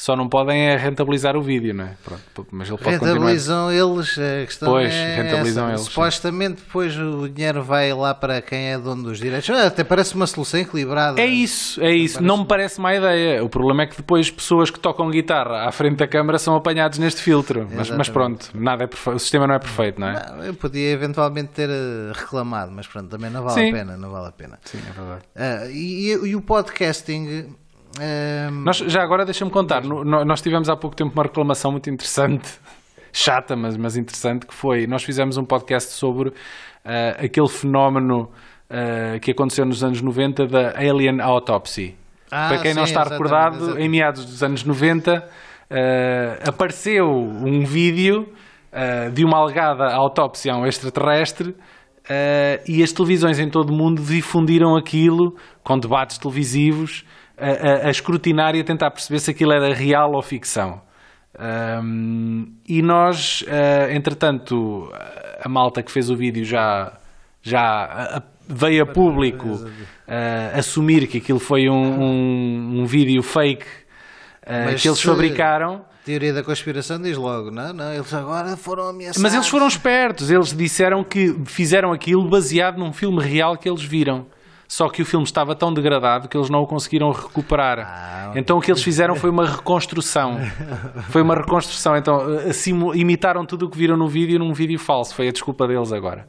só não podem é rentabilizar o vídeo, não é? Pronto, mas ele pode rentabilizam continuar. eles, a questão pois, é rentabilizam essa. eles. Supostamente depois o dinheiro vai lá para quem é dono dos direitos. Ah, até parece uma solução equilibrada. É isso, é isso. Parece... Não me parece má ideia. O problema é que depois pessoas que tocam guitarra à frente da câmara são apanhados neste filtro. Mas, mas, pronto, nada é perfeito. o sistema não é perfeito, não é? Não, eu podia eventualmente ter eh, reclamado, mas pronto, também não vale Sim. a pena, não vale a pena. Sim, é verdade. Uh, e, e o podcasting um... Nós, já agora deixa-me contar, no, nós tivemos há pouco tempo uma reclamação muito interessante, chata, mas, mas interessante, que foi, nós fizemos um podcast sobre uh, aquele fenómeno uh, que aconteceu nos anos 90 da Alien Autopsy. Ah, Para quem sim, não está recordado, exatamente. em meados dos anos 90 uh, eh, apareceu um vídeo de uma alegada autópsia a um extraterrestre e as televisões em todo o mundo difundiram aquilo com debates televisivos a, a, escrutinar e a tentar perceber se aquilo era real ou ficção. Um, e nós, uh, entretanto, a malta que fez o vídeo já, já veio a público uh, assumir que aquilo foi um, um, um vídeo fake uh, que eles fabricaram. Teoria da conspiração diz logo, não, não, eles agora foram ameaçados. Mas eles foram espertos, eles disseram que fizeram aquilo baseado num filme real que eles viram só que o filme estava tão degradado que eles não o conseguiram recuperar. Ah, então o que eles fizeram foi uma reconstrução. Foi uma reconstrução. Então assim, imitaram tudo o que viram no vídeo num vídeo falso. Foi a desculpa deles agora.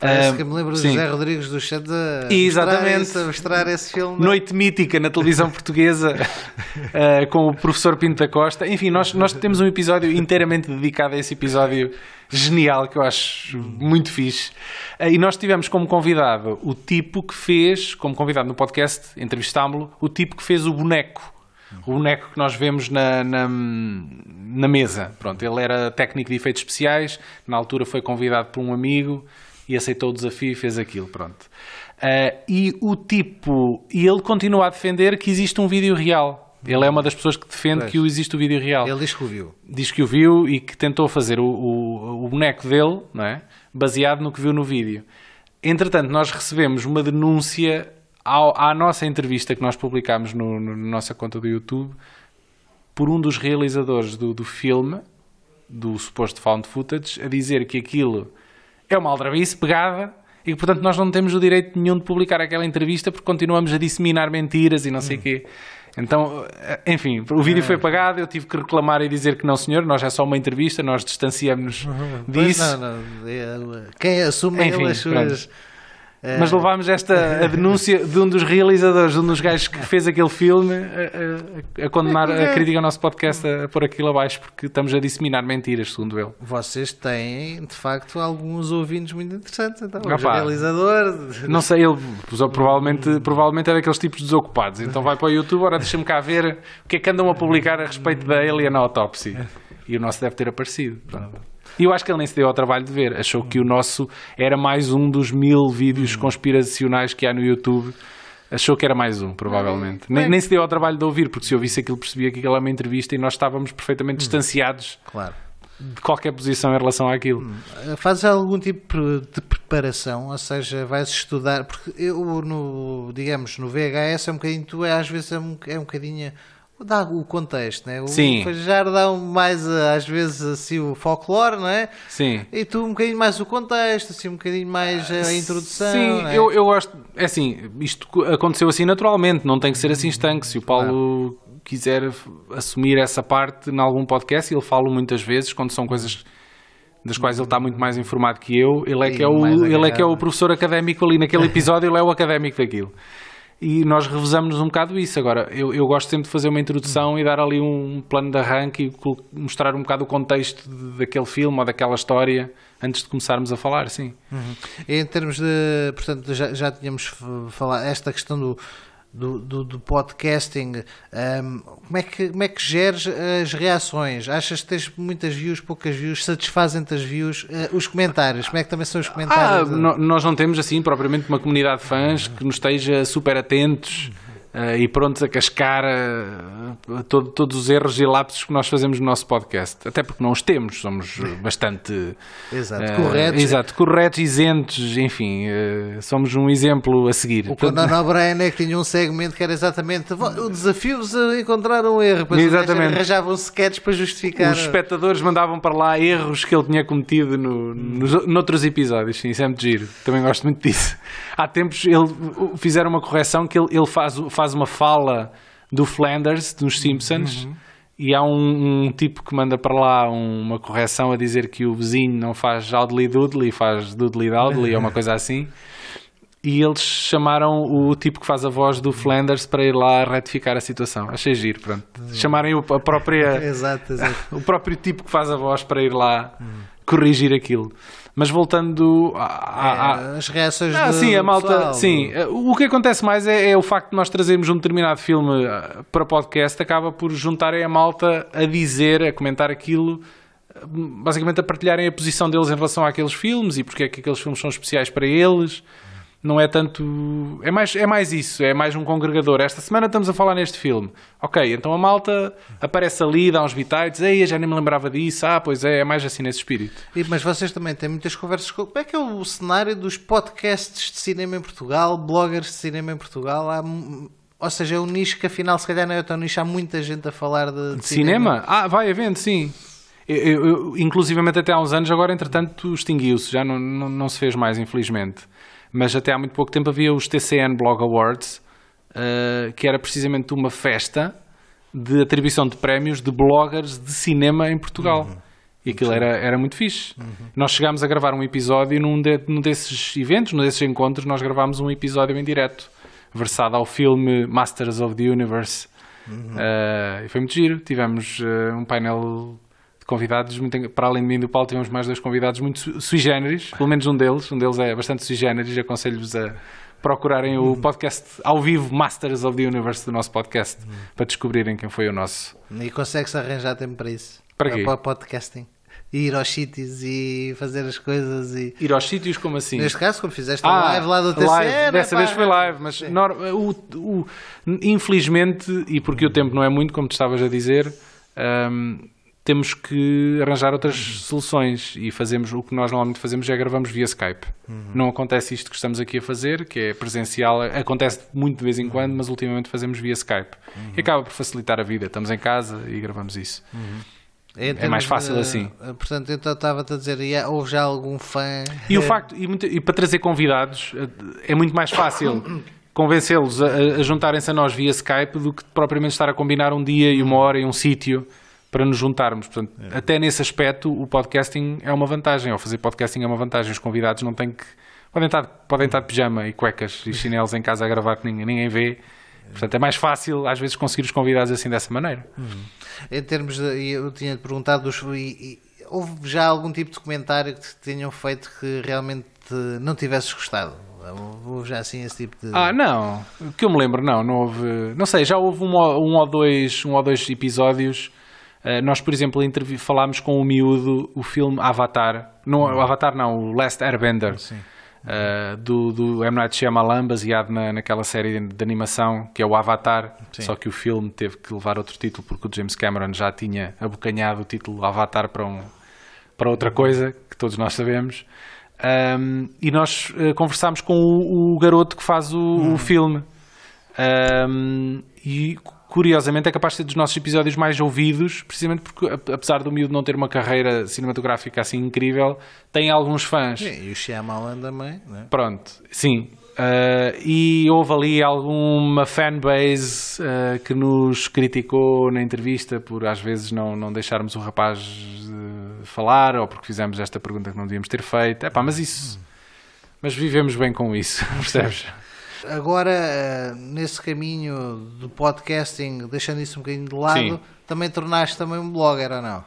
Parece que me lembro do José Rodrigues do Chat a Exatamente. Mostrar, mostrar esse filme. Noite mítica na televisão portuguesa uh, com o professor Pinto da Costa. Enfim, nós, nós temos um episódio inteiramente dedicado a esse episódio genial que eu acho muito fixe. Uh, e nós tivemos como convidado o tipo que fez, como convidado no podcast, entrevistámo-lo, o tipo que fez o boneco o boneco que nós vemos na, na, na, mesa. Pronto, ele era técnico de efeitos especiais, na altura foi convidado por um amigo e aceitou o desafio e fez aquilo, pronto. Uh, e o tipo, e ele continua a defender que existe um vídeo real. Ele é uma das pessoas que defende pois. que existe o vídeo real. Ele diz que o viu. Diz que o viu e que tentou fazer o, o, o boneco dele, não é? baseado no que viu no vídeo. Entretanto, nós recebemos uma denúncia ao, à nossa entrevista que nós publicámos no, no, na nossa conta do YouTube por um dos realizadores do, do filme, do suposto found footage, a dizer que aquilo é uma aldrabice pegada e portanto, nós não temos o direito nenhum de publicar aquela entrevista porque continuamos a disseminar mentiras e não sei o hum. quê. Então, eh, enfim, o vídeo foi apagado, eu tive que reclamar e dizer que não, senhor, nós é só uma entrevista, nós distanciamos-nos disso. Não, não, é, quem assume enfim, as suas. Pronto é. Mas levámos esta a denúncia de um dos realizadores, de um dos gajos que fez aquele filme, a, a, a condenar a crítica ao nosso podcast a, a pôr aquilo abaixo, porque estamos a disseminar mentiras, segundo ele. Vocês têm, de facto, alguns ouvintes muito interessantes, então. O realizador. Não sei, ele provavelmente, provavelmente é daqueles tipos desocupados. Então vai para o YouTube, ora deixa-me cá ver o que é que andam a publicar a respeito da Alien Autopsy. E o nosso deve ter aparecido. Pronto. E eu acho que ele nem se deu ao trabalho de ver. Achou que o nosso era mais um dos mil vídeos conspiracionais que há no YouTube. Achou que era mais um, provavelmente. Nem, nem, se deu ao trabalho de ouvir, porque se eu visse aquilo, percebia que aquilo era uma entrevista e nós estávamos perfeitamente hum. distanciados claro. de qualquer posição em relação àquilo. Hum. Fazes algum tipo de preparação? Ou seja, vais estudar? Porque eu, no, digamos, no VHS é um bocadinho, tu é, às vezes é um, é um bocadinho dá o contexto, né? O Sim. já dá mais às vezes assim o folclore, não é? Sim. E tu um bocadinho mais o contexto, assim um bocadinho mais a introdução. Sim, é? eu, eu gosto, é assim, isto aconteceu assim naturalmente, não tem que ser assim estanque. Se o Paulo claro. quiser assumir essa parte em algum podcast, ele fala muitas vezes quando são coisas das quais ele está muito mais informado que eu, ele é que é o, ele é que é o professor académico ali naquele episódio, ele é o académico daquilo e nós revezamos um bocado isso. Agora, eu, eu gosto sempre de fazer uma introdução e dar ali um plano de arranque e mostrar um bocado o contexto daquele filme ou daquela história antes de começarmos a falar, sim. Uhum. Em termos de, portanto, já, já tínhamos falado, esta questão do do, do, do podcasting, um, como, é que, como é que geres as reações? Achas que tens muitas views, poucas views? Satisfazem-te as views? Uh, os comentários, como é que também são os comentários? Ah, nós não temos assim propriamente uma comunidade de fãs que nos esteja super atentos e prontos a cascar uh, todo, todos os erros e lapsos que nós fazemos no nosso podcast. Até porque não os temos, somos bastante exato, uh, corretos. Exato, corretos, isentos, enfim, somos um exemplo a seguir. O Conan O'Brien é que tinha um segmento que era exatamente o desafio-vos a encontrar um erro, para exatamente. arranjavam sketches para justificar. Os espectadores mandavam para lá erros que ele tinha cometido no, nos, noutros episódios, sim, isso é muito giro. Também gosto muito disso. Há tempos ele fizeram uma correção que ele, ele faz, faz uma fala do Flanders, dos Simpsons, uhum. e há um, um, tipo que manda para lá uma correção a dizer que o vizinho não faz Audley Doodley, faz Doodley Dowdley, ou uma coisa assim. E eles chamaram o tipo que faz a voz do Flanders para ir lá retificar a situação. Achei giro, pronto. Chamarem a própria. exato, exato. o próprio tipo que faz a voz para ir lá corrigir aquilo. Mas voltando às é, reações ah, sim, a malta, pessoal. sim. O que acontece mais é, é, o facto de nós trazermos um determinado filme ah, para podcast, acaba por juntarem a malta a dizer, a comentar aquilo, basicamente a partilharem a posição deles em relação àqueles filmes e porque é que aqueles filmes são especiais para eles não é tanto. É mais, é mais isso, é mais um congregador. Esta semana estamos a falar neste filme. Ok, então a malta aparece ali, dá uns bitites, ei, já nem me lembrava disso. Ah, pois é, é mais assim nesse espírito. E, mas vocês também têm muitas conversas. Como é que é o cenário dos podcasts de cinema em Portugal, bloggers de cinema em Portugal? Há, ou seja, é um nicho que afinal, se calhar não é tão nicho, há muita gente a falar de, de, de cinema. cinema. Ah, vai havendo, sim. Eu, eu, eu, inclusivamente até há uns anos, agora entretanto extinguiu-se, já não, não, não se fez mais, infelizmente mas até há muito pouco tempo havia os TCN Blog Awards, uh, que era precisamente uma festa de atribuição de prémios de bloggers de cinema em Portugal. Uhum. E aquilo era, era muito fixe. Uhum. Nós chegámos a gravar um episódio num, de, num desses eventos, num desses encontros, nós gravámos um episódio em direto, versado ao filme Masters of the Universe. Uhum. Uh, e foi muito giro. Tivemos uh, um painel convidados, muito, para além de mim e do Paulo, tivemos mais dois convidados muito sui generis, pelo menos um deles, um deles é bastante sui generis, aconselho-vos a procurarem o podcast ao vivo Masters of the Universe do nosso podcast para descobrirem quem foi o nosso. E consegue-se arranjar tempo para isso? Para quê? Para podcasting. ir aos sítios e fazer as coisas e... Ir aos sítios como assim? Neste caso, como fizeste a ah, live lá do. Live. Dessa vez foi live, mas o, o, infelizmente, e porque o tempo não é muito, como tu estavas a dizer... Um, temos que arranjar outras soluções e fazemos o que nós normalmente fazemos é gravamos via Skype. Uhum. Não acontece isto que estamos aqui a fazer, que é presencial, acontece muito de vez em quando, mas ultimamente fazemos via Skype. Uhum. E acaba por facilitar a vida. Estamos em casa e gravamos isso. Uhum. É mais fácil de, assim. Portanto, eu estava-te a dizer, houve já algum fã. E o facto, e, muito, e para trazer convidados, é muito mais fácil convencê-los a, a juntarem-se a nós via Skype do que propriamente estar a combinar um dia e uma hora e um sítio para nos juntarmos. Portanto, é. até nesse aspecto, o podcasting é uma vantagem. Ou fazer podcasting é uma vantagem. Os convidados não têm que. Podem estar, podem estar de pijama e cuecas e chinelos em casa a gravar que ninguém, ninguém vê. Portanto, é mais fácil às vezes conseguir os convidados assim dessa maneira. Uhum. Em termos de. Eu tinha perguntado. Dos, e, e, houve já algum tipo de comentário que te tenham feito que realmente não tivesses gostado? Houve já assim esse tipo de. Ah, não. Que eu me lembro, não. Não houve. Não sei, já houve um, um, ou, dois, um ou dois episódios nós, por exemplo, falámos com o miúdo o filme Avatar, não, o Avatar não, o Last Airbender, uh, do, do M. Night Shyamalan, baseado na, naquela série de, de animação que é o Avatar, Sim. só que o filme teve que levar outro título porque o James Cameron já tinha abocanhado o título Avatar para, um, para outra coisa, que todos nós sabemos. Um, e nós uh, conversámos com o, o, garoto que faz o, hum. o filme. Um, e curiosamente é capaz de ser dos nossos episódios mais ouvidos, precisamente porque, apesar do miúdo não ter uma carreira cinematográfica assim incrível, tem alguns fãs. e o Shyamalan também, né? Pronto, sim. Uh, e houve ali alguma fanbase uh, que nos criticou na entrevista por às vezes não, não deixarmos o rapaz uh, falar ou porque fizemos esta pergunta que não devíamos ter feito. Epá, mas isso. Mas vivemos bem com isso, percebes? Agora, eh, nesse caminho do podcasting, deixando isso um bocadinho de lado, Sim. também tornaste também um blogger ou não?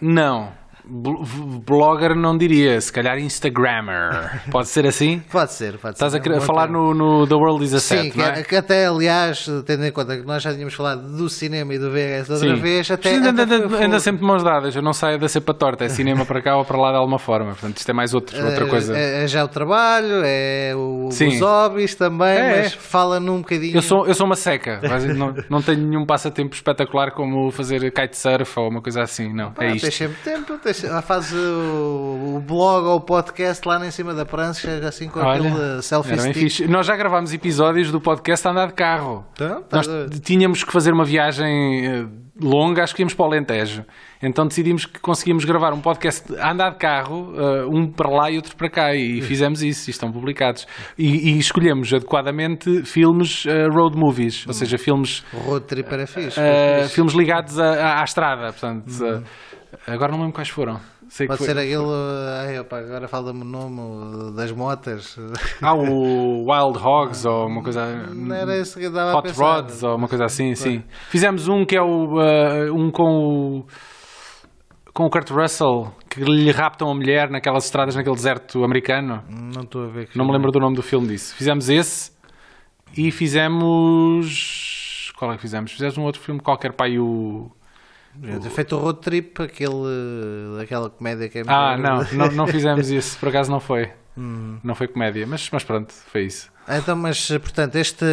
Não. Blogger não diria, se calhar Instagrammer. Pode ser assim? Pode ser, pode Estás ser. Estás a falar no, no, The World is a Set, Sim, é? que, até aliás, tendo em conta que nós já tínhamos falado do cinema e do VHS outra Sim. vez, até. Ainda, até anda sempre de mãos dadas, eu não saio da cepa torta, é cinema para cá ou para lá de alguma forma. Portanto, isto é mais outro, outra coisa. É, é, já o trabalho, é o, os hobbies também, é, mas fala num bocadinho. Eu sou, eu sou uma seca, não, não tenho nenhum passatempo espetacular como fazer kitesurf ou uma coisa assim, não. Pá, é isto. Tens sempre tempo, tens, faz o, blog ou o podcast lá em cima da prancha, assim com Olha, aquele selfie stick. Nós já gravámos episódios do podcast a andar de carro. Então, tá Nós tínhamos que fazer uma viagem eh, longa, acho que íamos para o Alentejo. Então decidimos que conseguíamos gravar um podcast a andar de carro, uh, um para lá e outro para cá, e fizemos isso, e estão publicados. E, e escolhemos adequadamente filmes uh, road movies, ou seja, filmes. Road trip era fixe. Uh, filmes ligados à, à estrada, portanto. Uhum. Agora não lembro quais foram. Sei Pode ser aquele. Ai, opa, agora fala-me o nome das motas. Ah, o Wild Hogs ou uma coisa. Não era esse que dava Hot Rods ou uma coisa assim, sim. Fizemos um que é o. Uh, um com o. Com o Kurt Russell, que lhe raptam a mulher naquelas estradas naquele deserto americano. Não estou a ver. Não me lembro do nome do filme disso. Fizemos esse e fizemos. Qual é que fizemos? Fizemos um outro filme qualquer, pai, o. Ter feito o road trip, aquele, aquela comédia que é Ah, não, não, não fizemos isso, por acaso não foi. Hum. Não foi comédia, mas, mas pronto, foi isso. Então, mas portanto, este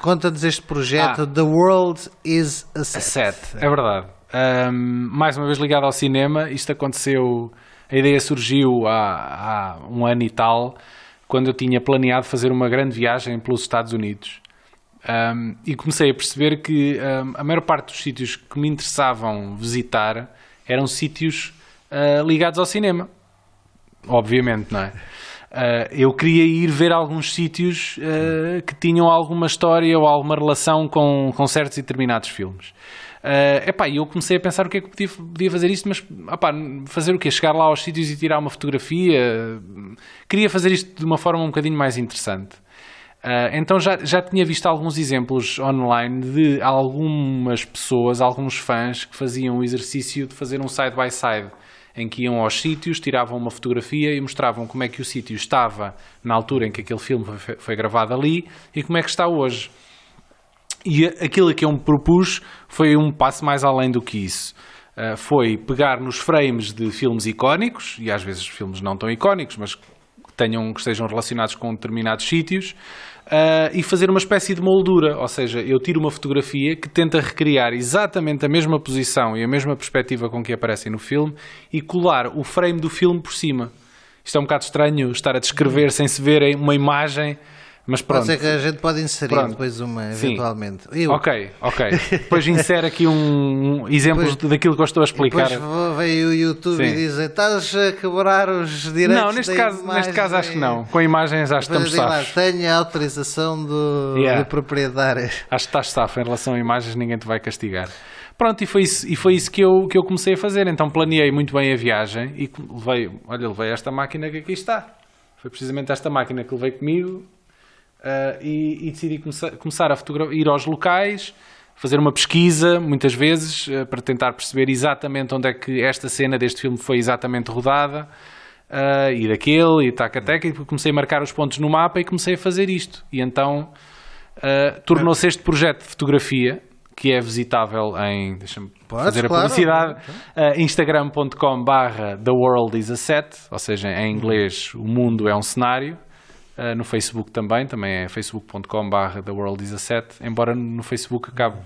conta-nos este projeto ah, The World is a Set. A set é verdade. Um, mais uma vez ligado ao cinema, isto aconteceu, a ideia surgiu há, há um ano e tal, quando eu tinha planeado fazer uma grande viagem pelos Estados Unidos. Um, e comecei a perceber que um, a maior parte dos sítios que me interessavam visitar eram sítios uh, ligados ao cinema. Obviamente, não é? Uh, eu queria ir ver alguns sítios uh, que tinham alguma história ou alguma relação com, com certos e determinados filmes. Uh, epá, eu comecei a pensar o que é que podia, podia fazer isto, mas epá, fazer o quê? Chegar lá aos sítios e tirar uma fotografia? Queria fazer isto de uma forma um bocadinho mais interessante. Uh, então já, já tinha visto alguns exemplos online de algumas pessoas, alguns fãs que faziam o exercício de fazer um side-by-side, -side, em que iam aos sítios, tiravam uma fotografia e mostravam como é que o sítio estava na altura em que aquele filme foi, foi gravado ali e como é que está hoje. E aquilo que eu me propus foi um passo mais além do que isso. uh, foi pegar nos frames de filmes icónicos, e às vezes filmes não tão icónicos, mas que, tenham, que estejam relacionados com determinados sítios, uh, e fazer uma espécie de moldura. Ou seja, eu tiro uma fotografia que tenta recriar exatamente a mesma posição e a mesma perspectiva com que aparecem no filme e colar o frame do filme por cima. Isto é um bocado estranho estar a descrever sem se ver uma imagem mas pronto. Pode ser que a gente pode inserir pronto. depois uma, eventualmente. Eu. Ok, ok. Depois insere aqui um, um exemplo daquilo que eu estou a explicar. Depois veio o YouTube Sim. e diz estás a quebrar os direitos Não, neste caso, neste caso acho que não. Com imagens acho que estamos safos. Tenho a autorização do, yeah. do proprietário. Acho que estás safo em relação a imagens, ninguém te vai castigar. Pronto, e foi isso, e foi isso que, eu, que eu comecei a fazer. Então planeei muito bem a viagem e levei, olha, levei esta máquina que aqui está. Foi precisamente esta máquina que levei comigo Uh, e, e, decidi começar, começar a ir aos locais, fazer uma pesquisa, muitas vezes, uh, para tentar perceber exatamente onde é que esta cena deste filme foi exatamente rodada, uh, e daquele, e taca-teca, e comecei a marcar os pontos no mapa e comecei a fazer isto. E então tornou-se este projeto de fotografia, que é visitável em, deixa-me fazer a publicidade, instagram.com barra The World is a Set, ou seja, em inglês, o mundo é um cenário, Uh, no Facebook também, também é facebook.com.br The World is a Set, embora no Facebook acabe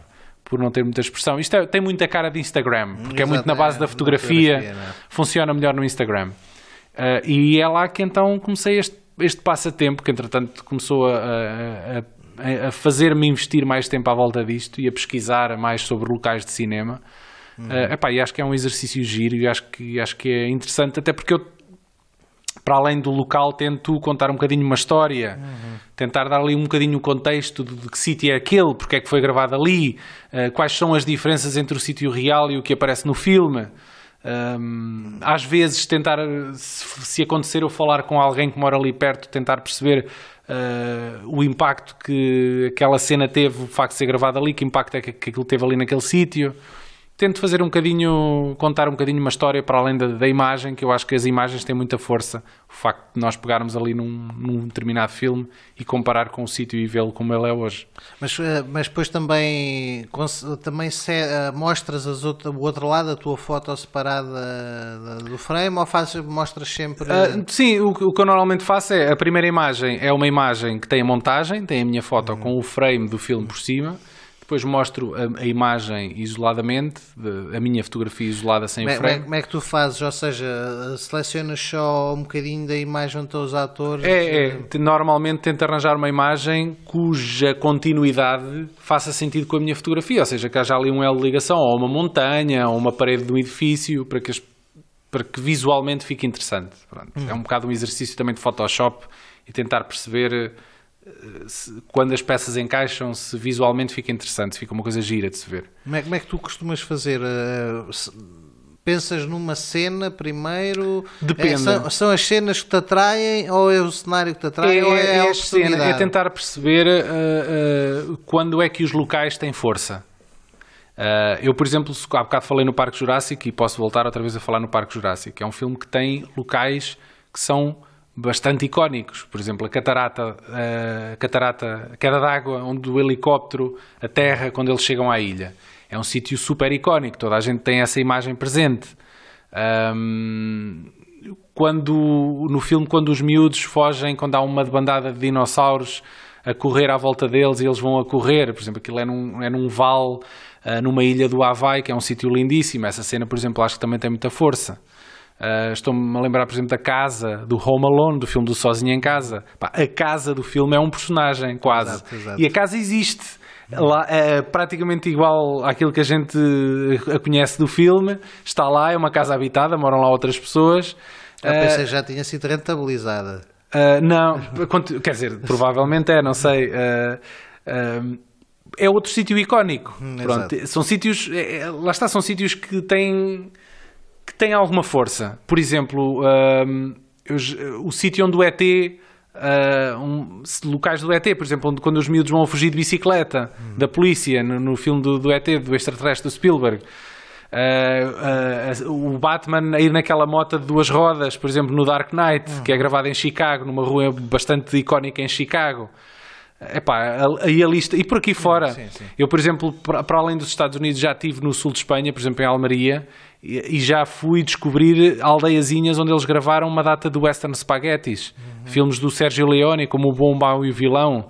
por não ter muita expressão. Isto é, tem muita cara de Instagram, porque Exato, é muito na base é, da fotografia, fotografia é? funciona melhor no Instagram. Uh, e é lá que então comecei este, este passatempo, que entretanto começou a, a, a fazer-me investir mais tempo à volta disto e a pesquisar mais sobre locais de cinema. Uhum. Uh, epá, e acho que é um exercício giro e acho que, acho que é interessante, até porque eu para além do local, tento contar um bocadinho uma história, uhum. tentar dar ali um bocadinho o contexto de, de, que sítio é aquele, porque é que foi gravado ali, uh, quais são as diferenças entre o sítio real e o que aparece no filme. Um, às vezes, tentar, se, se, acontecer eu falar com alguém que mora ali perto, tentar perceber uh, o impacto que aquela cena teve, o facto de ser gravado ali, que impacto é que, que aquilo teve ali naquele sítio tento fazer um bocadinho, contar um bocadinho uma história para além da, da, imagem, que eu acho que as imagens têm muita força. O facto de nós pegarmos ali num, num determinado filme e comparar com o sítio e vê-lo como ele é hoje. Mas, eh, mas depois também, também se, uh, mostras as outro, o outro lado, a tua foto separada do frame ou fazes, mostras sempre. Uh, sim, o, o, que eu normalmente faço é a primeira imagem é uma imagem que tem a montagem, tem a minha foto uhum. com o frame do filme por cima depois mostro a, a imagem isoladamente, a minha fotografia isolada sem como, o frame. Como é que tu fazes? Ou seja, selecionas só um bocadinho da imagem onde estão os atores? É, é, normalmente tento arranjar uma imagem cuja continuidade faça sentido com a minha fotografia, ou seja, que haja ali um elo de ligação, ou uma montanha, ou uma parede de um edifício, para que, as, para que visualmente fique interessante. Hum. É um bocado um exercício também de Photoshop e tentar perceber se, quando as peças encaixam, se visualmente fica interessante, fica uma coisa gira de se ver. Como é, como é que tu costumas fazer? Uh, se, pensas numa cena primeiro? Depende. É, são, são, as cenas que te atraem ou é o cenário que te atrai é, ou é, é a cena, é tentar perceber uh, uh, quando é que os locais têm força. eu, por exemplo, há bocado falei no Parque Jurássico e posso voltar outra vez a falar no Parque Jurássico. É um filme que tem locais que são bastante icónicos, por exemplo, a catarata, a catarata, a queda d'água, onde o helicóptero aterra quando eles chegam à ilha. É um sítio super icónico, toda a gente tem essa imagem presente. Um, quando no filme, quando os miúdos fogem, quando há uma bandada de dinossauros a correr à volta deles e eles vão a correr, por exemplo, aquilo é num, é num vale, uh, numa ilha do Havaí, que é um sítio lindíssimo. Essa cena, por exemplo, acho que também tem muita força. Uh, Estou-me a lembrar, por exemplo, da casa do Home Alone, do filme do Sozinho em Casa. Pá, a casa do filme é um personagem, quase. Exato, exato. E a casa existe. Lá, é praticamente igual àquilo que a gente a conhece do filme. Está lá, é uma casa habitada, moram lá outras pessoas. Eu pensei uh, já tinha sido rentabilizada. Uh, não, quer dizer, provavelmente é, não sei. é outro sítio icónico. Hum, Pronto, são sítios, é, é, lá está, são sítios que têm que tem alguma força. Por exemplo, um, eu, o sítio onde o ET. Uh, um, locais do ET, por exemplo, onde, quando os miúdos vão a fugir de bicicleta hum. da polícia no, no filme do, do, ET, do extraterrestre do Spielberg. Uh, uh, o Batman a ir naquela moto de duas rodas, por exemplo, no Dark Knight, hum. que é gravado em Chicago, numa rua bastante icónica em Chicago. Epá, aí a lista. E por aqui fora, sim, sim. eu, por exemplo, para, para além dos Estados Unidos, já estive no sul de Espanha, por exemplo, em Almeria, e, já fui descobrir aldeiazinhas onde eles gravaram uma data de western spaghettis, uhum. filmes do Sérgio Leone, como O Bom, Mau e o Vilão.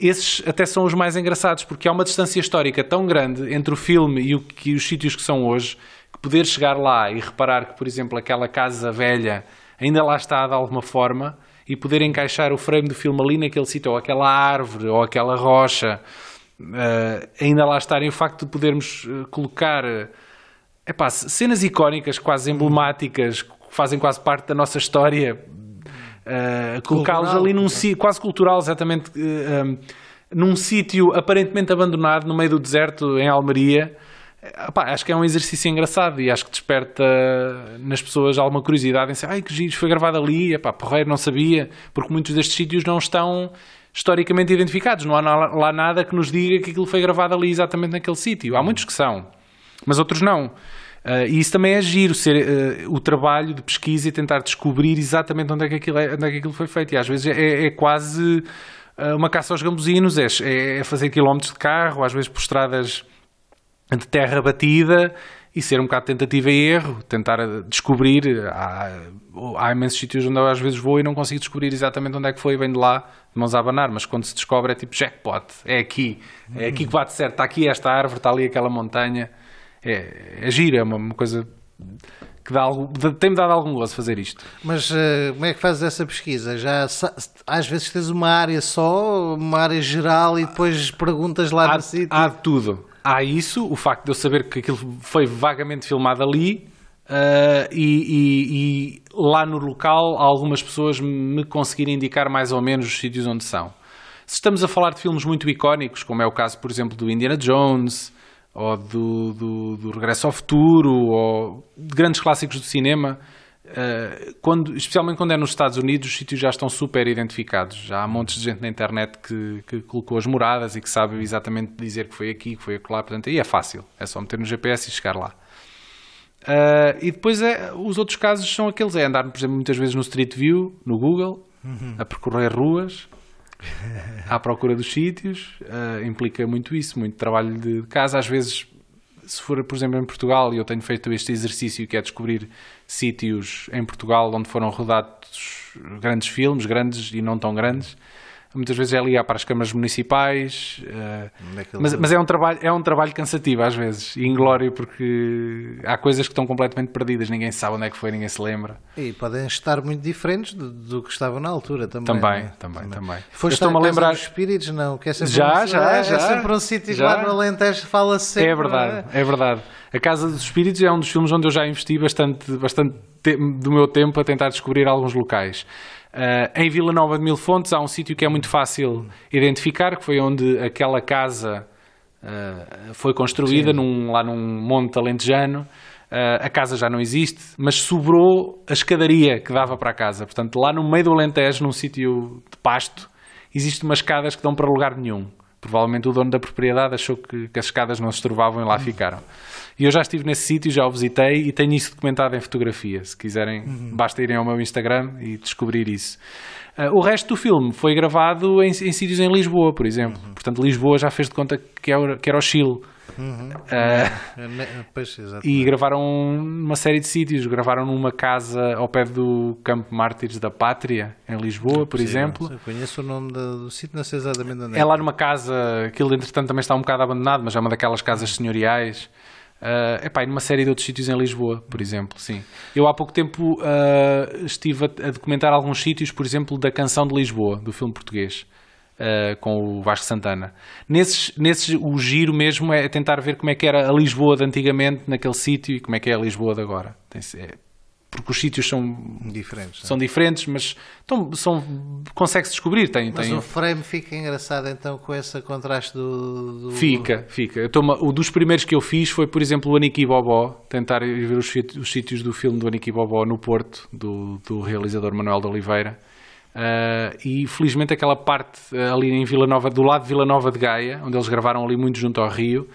Esses até são os mais engraçados, porque há uma distância histórica tão grande entre o filme e, o, e os sítios que são hoje, que poder chegar lá e reparar que, por exemplo, aquela casa velha ainda lá está de alguma forma e poder encaixar o frame do filme ali naquele sítio, ou aquela árvore, ou aquela rocha, uh, ainda lá estar, e o facto de podermos uh, colocar uh, epá, cenas icónicas, quase emblemáticas, que fazem quase parte da nossa história, uh, colocá-los ali num sítio, quase cultural, exatamente, um, num sítio aparentemente abandonado, no meio do deserto, em Almeria. Epá, acho que é um exercício engraçado e acho que desperta nas pessoas alguma curiosidade em dizer, ai que giro, foi gravado ali, epá, porreiro, não sabia, porque muitos destes sítios não estão historicamente identificados, não há lá nada que nos diga que aquilo foi gravado ali exatamente naquele sítio. Há muitos que são, mas outros não. Uh, e isso também é giro, ser, uh, o trabalho de pesquisa e tentar descobrir exatamente onde é que aquilo, é, onde é que aquilo foi feito. E às vezes é, é quase uh, uma caça aos gambuzinos, é, é fazer quilómetros de carro, às vezes por estradas de terra batida e ser um bocado tentativa e erro, tentar descobrir. Há, há imensos sítios onde eu às vezes vou e não consigo descobrir exatamente onde é que foi, bem de lá, de mãos a abanar, mas quando se descobre é tipo jackpot, é aqui, é aqui que bate certo, está aqui esta árvore, está ali aquela montanha. É, é giro, é uma, uma coisa que tem-me dado algum gozo fazer isto. Mas uh, como é que fazes essa pesquisa? Já às vezes tens uma área só, uma área geral e depois perguntas lá há, no sítio? Há tudo há isso, o facto de eu saber que aquilo foi vagamente filmado ali uh, e, e, e, lá no local algumas pessoas me conseguirem indicar mais ou menos os sítios onde são. Se estamos a falar de filmes muito icónicos, como é o caso, por exemplo, do Indiana Jones ou do, do, do Regresso ao Futuro ou de grandes clássicos do cinema, Uh, quando, especialmente quando é nos Estados Unidos, os sítios já estão super identificados. Já há montes de gente na internet que, que colocou as moradas e que sabe exatamente dizer que foi aqui, que foi lá. Portanto, aí é fácil. É só meter no GPS e chegar lá. Uh, e depois é, os outros casos são aqueles: é andar, por exemplo, muitas vezes no Street View, no Google, uhum. a percorrer ruas. À procura dos sítios, uh, implica muito isso, muito trabalho de casa. Às vezes se for, por exemplo, em Portugal, e eu tenho feito este exercício que é descobrir sítios em Portugal onde foram rodados grandes filmes, grandes e não tão grandes, muitas vezes é ligar para as câmaras municipais, uh, mas, mas, é, um trabalho, é um trabalho cansativo às vezes, e inglório, porque há coisas que estão completamente perdidas, ninguém sabe onde é que foi, ninguém se lembra. E podem estar muito diferentes do, do que estavam na altura também. Também, é? também, também. Foste a lembrar dos espíritos, não? Que é já, um, já, é, já. É sempre um sítio já. lá no Alentejo fala-se sempre. É verdade, é? é verdade. A Casa dos Espíritos é um dos filmes onde eu já investi bastante, bastante do meu tempo a tentar descobrir alguns locais. Uh, em Vila Nova de Mil Fontes há um sítio que é muito fácil identificar, que foi onde aquela casa uh, foi construída, num, lá num monte alentejano. Uh, a casa já não existe, mas sobrou a escadaria que dava para a casa. Portanto, lá no meio do Alentejo, num sítio de pasto, existem umas escadas que dão para lugar nenhum. Provavelmente o dono da propriedade achou que, que as escadas não se trovavam e lá ficaram. E eu já estive nesse sítio, já o visitei e tenho isso documentado em fotografia. Se quiserem, uhum. basta irem ao meu Instagram e descobrir isso. Uh, o resto do filme foi gravado em, em sítios em Lisboa, por exemplo. Uhum. Portanto, Lisboa já fez de conta que era, que era o Chile. Uhum. Uh, pois, e gravaram uma série de sítios. Gravaram numa casa ao pé do Campo Mártires da Pátria, em Lisboa, por exemplo. Eu conheço o nome do, do sítio, não sei exatamente onde é. É lá numa casa, aquilo entretanto também está um bocado abandonado, mas é uma daquelas casas senhoriais. Uh, epá, e numa série de outros sítios em Lisboa, por exemplo, sim. Eu há pouco tempo uh, estive a, a, documentar alguns sítios, por exemplo, da Canção de Lisboa, do filme português, uh, com o Vasco Santana. Nesses, nesses, o giro mesmo é tentar ver como é que era a Lisboa de antigamente naquele sítio e como é que é a Lisboa de agora. Tem, é, porque os sítios são diferentes, é? são diferentes, mas então, são consegue-se descobrir. Tem, mas tem... o frame fica engraçado então com esse contraste do, do... fica, fica. Tô, o dos primeiros que eu fiz foi, por exemplo, o Aniki Bobó, tentar ver os, os sítios do filme do Aniki Bobó no Porto, do, do realizador Manuel de Oliveira. Uh, e felizmente aquela parte uh, ali em Vila Nova, do lado de Vila Nova de Gaia, onde eles gravaram ali muito junto ao rio,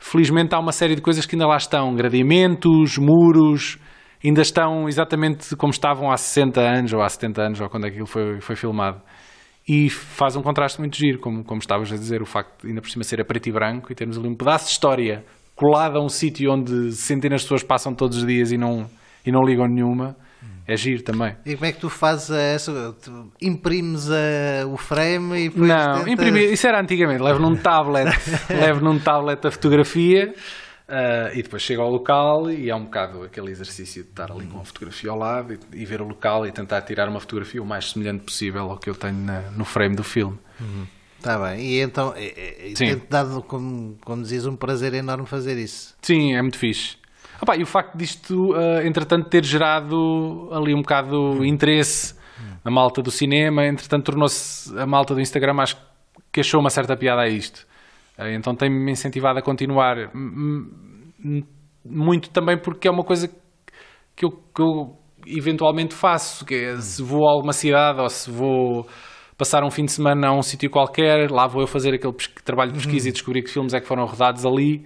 felizmente há uma série de coisas que ainda lá estão, gradimentos, muros, ainda estão exatamente como estavam há 60 anos ou há 70 anos ou quando aquilo foi, foi filmado. e faz um contraste muito giro, como, como estavas a dizer, o facto de ainda por cima ser a preto e branco e termos ali um pedaço de história colado a um sítio onde centenas de pessoas passam todos os dias e não, e não ligam nenhuma. É giro também. E como é que tu fazes essa? Tu imprimes a, o frame e depois. Não, tenta... imprimir, isso era antigamente. Levo num tablet, levo num tablet a fotografia uh, e depois chego ao local e é um bocado aquele exercício de estar ali com a fotografia ao lado e, e, ver o local e tentar tirar uma fotografia o mais semelhante possível ao que eu tenho na, no frame do filme. Uhum. Está bem, e então é, é, tem dado, como, como dizias, um prazer enorme fazer isso. Sim, é muito fixe. Opa, e o facto disto, uh, entretanto, ter gerado ali um bocado interesse na malta do cinema, entretanto, tornou-se a malta do Instagram, acho que achou uma certa piada a isto. Uh, então tem-me incentivado a continuar. Muito também porque é uma coisa que eu, que eu eventualmente faço, que é se vou a alguma cidade ou se vou passar um fim de semana a um sítio qualquer, lá vou eu fazer aquele trabalho de pesquisa e descobrir que filmes é que foram rodados ali.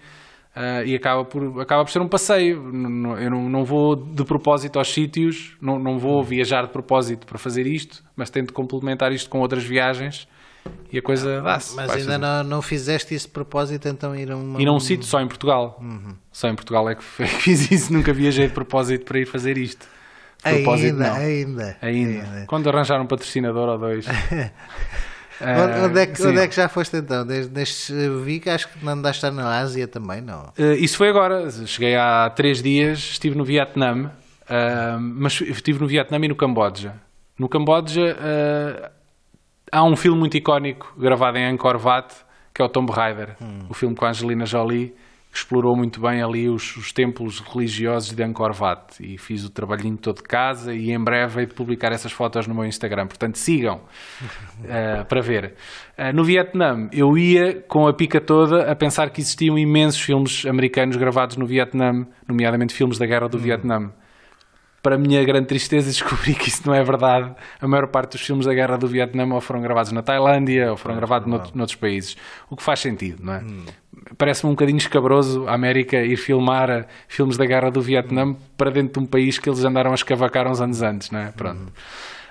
Uh, e acaba por, acaba por ser um passeio. Eu não, não vou de propósito aos sítios, não, não vou viajar de propósito para fazer isto, mas tento complementar isto com outras viagens e a coisa dá-se. Mas ainda não, não fizeste isso de propósito, então ir a uma... Ir a um sítio só em Portugal. Uhum. Só em Portugal é que fiz isso, nunca viajei de propósito para ir fazer isto. De propósito, ainda. Ainda, ainda, ainda. Quando arranjar um patrocinador ou dois. Uh, onde, é que, onde, é que, já foste então? Desde, desde, vi que acho que não andaste na Ásia também, não? Uh, isso foi agora. Cheguei há três dias, estive no Vietnã, uh, mas estive no Vietnã e no Camboja. No Camboja há um filme muito icónico gravado em Angkor Wat, que é o Tomb Raider, hum. o filme com a Angelina Jolie explorou muito bem ali os, os, templos religiosos de Angkor Wat e fiz o trabalhinho todo de casa e em breve hei de publicar essas fotos no meu Instagram, portanto sigam uh, para ver. Uh, no Vietnã eu ia com a pica toda a pensar que existiam imensos filmes americanos gravados no Vietnã, nomeadamente filmes da Guerra do hum. Vietnã para a minha grande tristeza, descobri que isso não é verdade. A maior parte dos filmes da Guerra do Vietnã ou foram gravados na Tailândia ou foram gravados noutros, noutros países. O que faz sentido, não é? Hum. Parece-me um bocadinho escabroso a América ir filmar filmes da Guerra do Vietnã para dentro de um país que eles andaram a escavacar uns anos antes, não é? Pronto. Hum.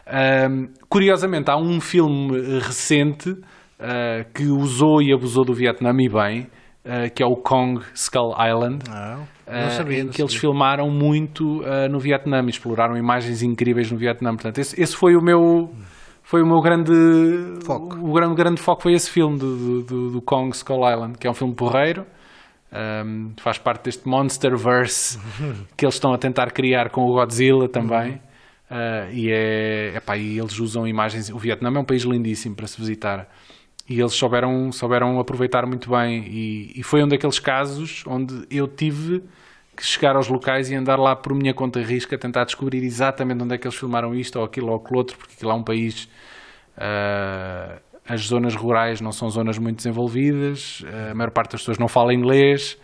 Um, curiosamente, há um filme recente uh, que usou e abusou do Vietnã e bem, uh, que é o Kong Skull Island. Ah, não sabia, em que eles filmaram muito uh, no Vietnã e exploraram imagens incríveis no Vietnã. Portanto, esse, esse foi o meu foi o meu grande foco. O grande, grande foco foi esse filme do, do, do Kong Skull Island, que é um filme porreiro. Um, faz parte deste Monsterverse que eles estão a tentar criar com o Godzilla também. Uh, e, é, epá, e eles usam imagens. O Vietnã é um país lindíssimo para se visitar e eles souberam, souberam aproveitar muito bem. E, e, foi um daqueles casos onde eu tive que chegar aos locais e andar lá por minha conta e risca, tentar descobrir exatamente onde é que eles filmaram isto ou aquilo ou aquilo outro, porque aquilo é um país. Uh, as zonas rurais não são zonas muito desenvolvidas, uh, a maior parte das pessoas não fala inglês.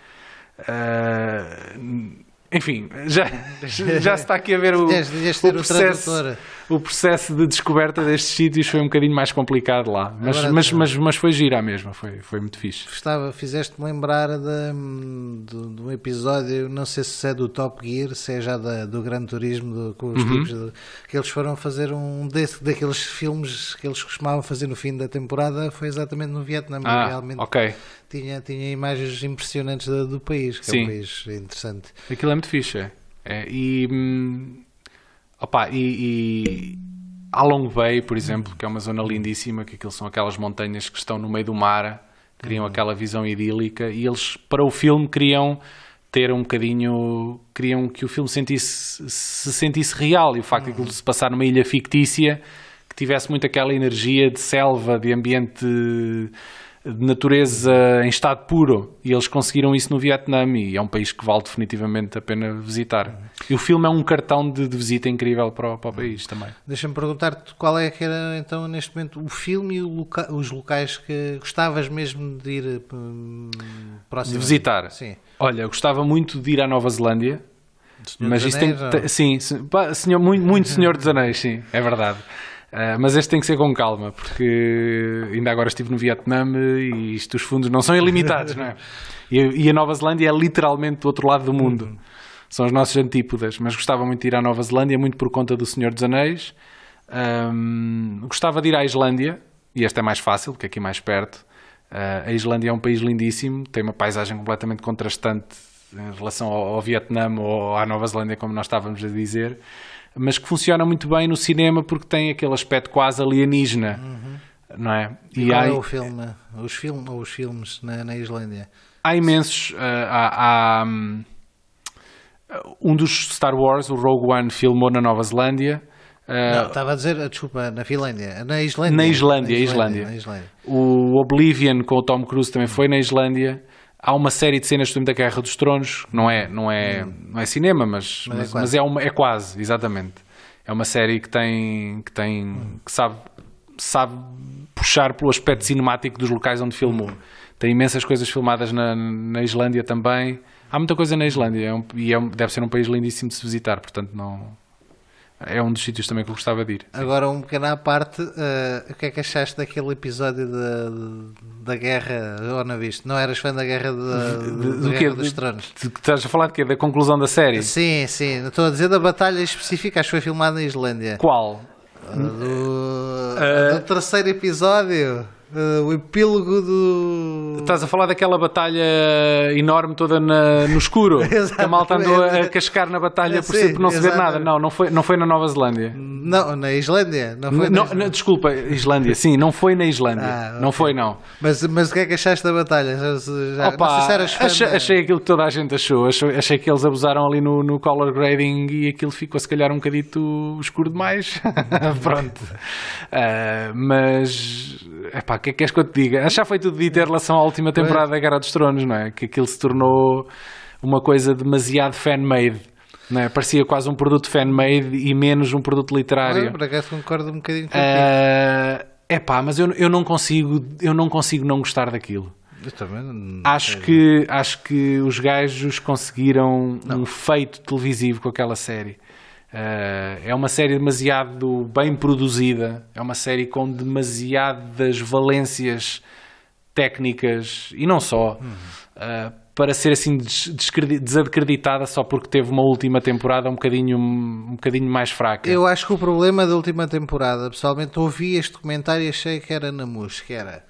Uh, enfim, já, já se está aqui a ver o, o, processo, o processo de descoberta destes sítios foi um bocadinho mais complicado lá. Mas, mas, mas, mas, foi gira mesmo, foi, foi muito fixe. Estava, fizeste-me lembrar de, de, de, um episódio, não sei se é do Top Gear, se é já da, do Gran Turismo, do, com os uhum. tipos, de, que eles foram fazer um desse, daqueles filmes que eles costumavam fazer no fim da temporada, foi exatamente no Vietnã. Ah, realmente. ok tinha, tinha imagens impressionantes do, do país, que Sim. é um país interessante. Aquilo é muito fixe, é. é e, hum, opa, e, e a Long Bay, por exemplo, que é uma zona lindíssima, que aquilo são aquelas montanhas que estão no meio do mar, criam uhum. aquela visão idílica, e eles, para o filme, queriam ter um bocadinho, queriam que o filme sentisse, se sentisse real, e o facto uhum. de se passar numa ilha fictícia, que tivesse muito aquela energia de selva, de ambiente de natureza em estado puro e eles conseguiram isso no Vietnã e é um país que vale definitivamente a pena visitar. E o filme é um cartão de, de visita incrível para o, para o país também. Deixa-me perguntar-te qual é que era então neste momento o filme e loca os locais que gostavas mesmo de ir hum, próximo. De visitar? Sim. Olha, gostava muito de ir à Nova Zelândia. mas isso tem sim, senhor, muito, muito Senhor dos Anéis, sim, é verdade. Uh, mas este tem que ser com calma, porque ainda agora estive no Vietnã e isto, os fundos não são ilimitados, não é? E, e, a Nova Zelândia é literalmente do outro lado do mundo. São os nossos antípodas, mas gostava muito de ir à Nova Zelândia, muito por conta do Senhor dos Anéis. Um, gostava de ir à Islândia, e este é mais fácil, porque é aqui mais perto. Uh, a Islândia é um país lindíssimo, tem uma paisagem completamente contrastante em relação ao, ao Vietnã ou à Nova Zelândia, como nós estávamos a dizer, mas que funciona muito bem no cinema porque tem aquele aspecto quase alienígena. Uhum. Não é? E, e qual há... é o filme, os, film, os filmes na, na Islândia? Há imensos. Uh, há, há um, um dos Star Wars, o Rogue One, filmou na Nova Zelândia. Uh, não, estava a dizer, desculpa, na Finlândia, na Islândia. Na Islândia, na Islândia, na Islândia. O Oblivion com o Tom Cruise também foi na Islândia. Há uma série de cenas do da Guerra dos Tronos, não é, não é, hum. não é cinema, mas, mas, mas, é, mas é, uma, é quase, exatamente. É uma série que tem, que tem, hum. que sabe, sabe puxar pelo aspecto cinemático dos locais onde filmou. Tem imensas coisas filmadas na, na Islândia também. Há muita coisa na Islândia é um, e é, deve ser um país lindíssimo de se visitar, portanto não é um dos sítios também que eu gostava de ir. Agora, um pequeno à parte, uh, o que é que achaste daquele episódio da, da guerra, ou não viste? Não eras fã da guerra, de, de, de, guerra dos tronos? De, estás a falar de quê? Da conclusão da série? Sim, sim. Estou a dizer da batalha específica, acho que foi filmada na Islândia. Qual? Uh, do, uh, do terceiro episódio. Uh, o epílogo do. Estás a falar daquela batalha enorme toda na, no escuro? que a malta andou a cascar na batalha por, Sim, por não se ver nada. Não, não foi, não foi na Nova Zelândia. Não, na Islândia. Não foi na... desculpa, Islândia. Sim, não foi na Islândia. Ah, okay. Não foi, não. Mas, mas o que é que achaste da batalha? Já, Opa, se achei, achei, aquilo que toda a gente achou. Achei, achei que eles abusaram ali no, no color grading e aquilo ficou se calhar um bocadito escuro demais. Pronto. Uh, mas. Epá, o que é que queres que eu te diga? Já foi tudo dito em relação à última temporada da Guerra dos Tronos, não é? Que aquilo se tornou uma coisa demasiado fan-made. Não é? Parecia quase um produto fan-made e menos um produto literário. Eu, por acaso concordo um bocadinho com uh, É pá, mas eu, eu, não consigo, eu não consigo não gostar daquilo. Eu também não acho que acho que os gajos conseguiram não. um feito televisivo com aquela série. Uh, é uma série demasiado bem produzida, é uma série com demasiadas valências técnicas e não só. Uhum. Uh, para ser assim desacreditada só porque teve uma última temporada um bocadinho, um bocadinho mais fraca. Eu acho que o problema da última temporada, pessoalmente ouvi este comentário e achei que era na música, era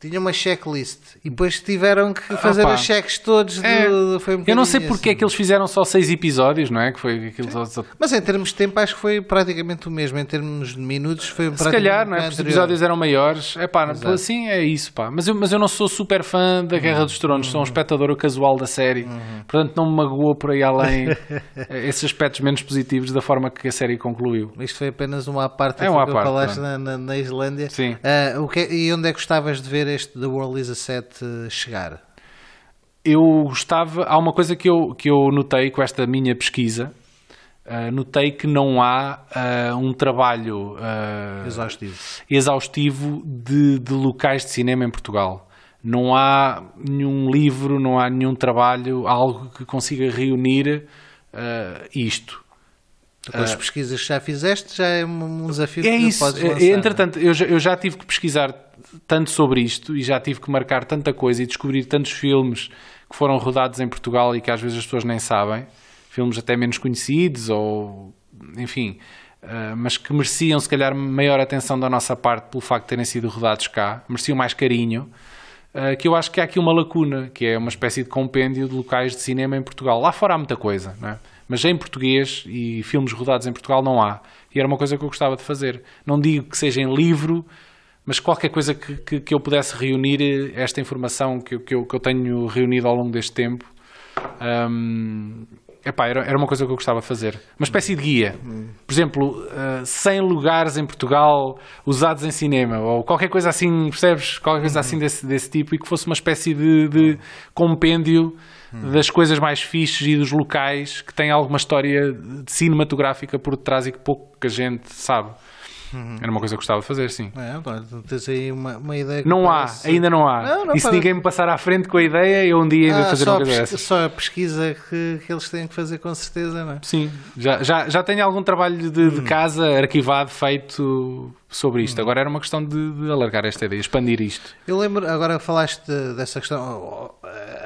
tinha uma checklist e depois tiveram que fazer Opa. os cheques todos. É. foi um eu não sei porque assim. é que eles fizeram só seis episódios, não é? Que foi aquilo só... Mas em termos de tempo, acho que foi praticamente o mesmo. Em termos de minutos, foi Se calhar, não é? Os episódios eram maiores. É pá, assim é isso, pá. Mas eu, mas eu não sou super fã da Guerra uhum. dos Tronos, uhum. sou um espectador casual da série. Uhum. Portanto, não me magoou por aí além esses aspectos menos positivos da forma que a série concluiu. Isto foi apenas uma parte é uma que parte, falaste na, na, na, Islândia. Sim. Uh, o que, e onde é que gostavas de ver este The World is a Set chegar? Eu gostava. Há uma coisa que eu, que eu notei com esta minha pesquisa. Uh, notei que não há uh, um trabalho uh, exaustivo, exaustivo de, de, locais de cinema em Portugal. Não há nenhum livro, não há nenhum trabalho, algo que consiga reunir isto. Com as pesquisas que já fizeste, já é um desafio é que isso. podes lançar. Entretanto, eu já, eu já tive que pesquisar tanto sobre isto e já tive que marcar tanta coisa e descobrir tantos filmes que foram rodados em Portugal e que às vezes as pessoas nem sabem, filmes até menos conhecidos ou enfim, uh, mas que mereciam se calhar maior atenção da nossa parte pelo facto de terem sido rodados cá, mereciam mais carinho. Uh, que eu acho que há aqui uma lacuna, que é uma espécie de compêndio de locais de cinema em Portugal. Lá fora há muita coisa, é? Mas em português e filmes rodados em Portugal não há. E era uma coisa que eu gostava de fazer. Não digo que seja em livro, mas qualquer coisa que, que, que, eu pudesse reunir esta informação que, que, eu, que eu tenho reunido ao longo deste tempo. Um, epá, era, era uma coisa que eu gostava de fazer. Uma espécie de guia. Por exemplo, uh, 100 lugares em Portugal usados em cinema, ou qualquer coisa assim, percebes? Qualquer coisa assim desse, desse tipo, e que fosse uma espécie de, de compêndio das coisas mais fixes e dos locais que têm alguma história cinematográfica por detrás e que pouca gente sabe. Uhum. Era uma coisa que gostava de fazer, sim. É, tens aí uma, uma ideia. não parece... há, ainda não há. Não, não e se ninguém me passar à frente com a ideia, eu um dia ainda ah, fazer uma coisa dessas. Só a pesquisa que, que eles têm que fazer, com certeza, não é? Sim, já, já, já tenho algum trabalho de, de hum. casa arquivado, feito sobre isto. Hum. Agora era uma questão de, de, alargar esta ideia, expandir isto. Eu lembro, agora falaste dessa questão,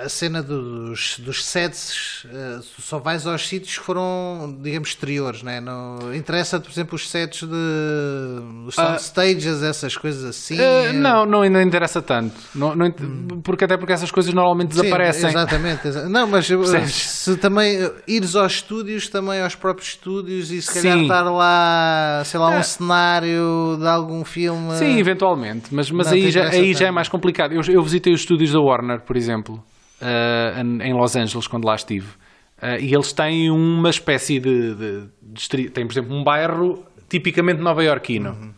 a cena dos, dos sets, uh, só vais aos sítios que foram, digamos, exteriores, né? não interessa, por exemplo, os sets de os sound uh, stages, essas coisas assim? Uh, não, não, não interessa tanto, não, não, hum. porque até porque essas coisas normalmente Sim, desaparecem. Exatamente, exa não, mas se também ires aos estúdios, também aos próprios estúdios e se calhar Sim. estar lá, sei lá, um cenário de algum filme. Sim, eventualmente, mas, mas aí, já, aí já é mais complicado. Eu, eu visitei os estúdios da Warner, por exemplo uh, em Los Angeles, quando lá estive. Uh, e eles têm uma espécie de, de, de, Tem, por exemplo, um bairro tipicamente nova-iorquino. Uhum.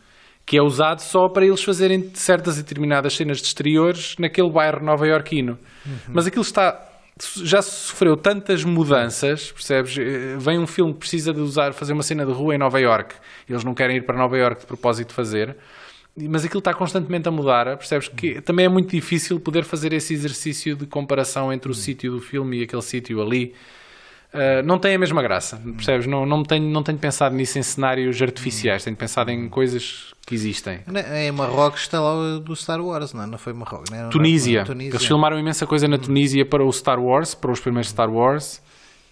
Que é usado só para eles fazerem certas e determinadas cenas de exteriores naquele bairro nova-iorquino. Uhum. Mas aquilo está já sofreu tantas mudanças, percebes? Eh, vem um filme que precisa de usar, fazer uma cena de rua em Nova York. Eles não querem ir para Nova York de propósito fazer mas aquilo está constantemente a mudar, percebes que também é muito difícil poder fazer esse exercício de comparação entre o hum. sítio do filme e aquele sítio ali. Uh, não tem a mesma graça, percebes? Não, não, tenho, não tenho pensado nisso em cenários artificiais, tenho pensado em coisas que existem. Em Marrocos está lá do Star Wars, não, é? não foi Marrocos? Não Tunísia. Tunísia. Eles filmaram imensa coisa na Tunísia para o Star Wars, para os primeiros Star Wars.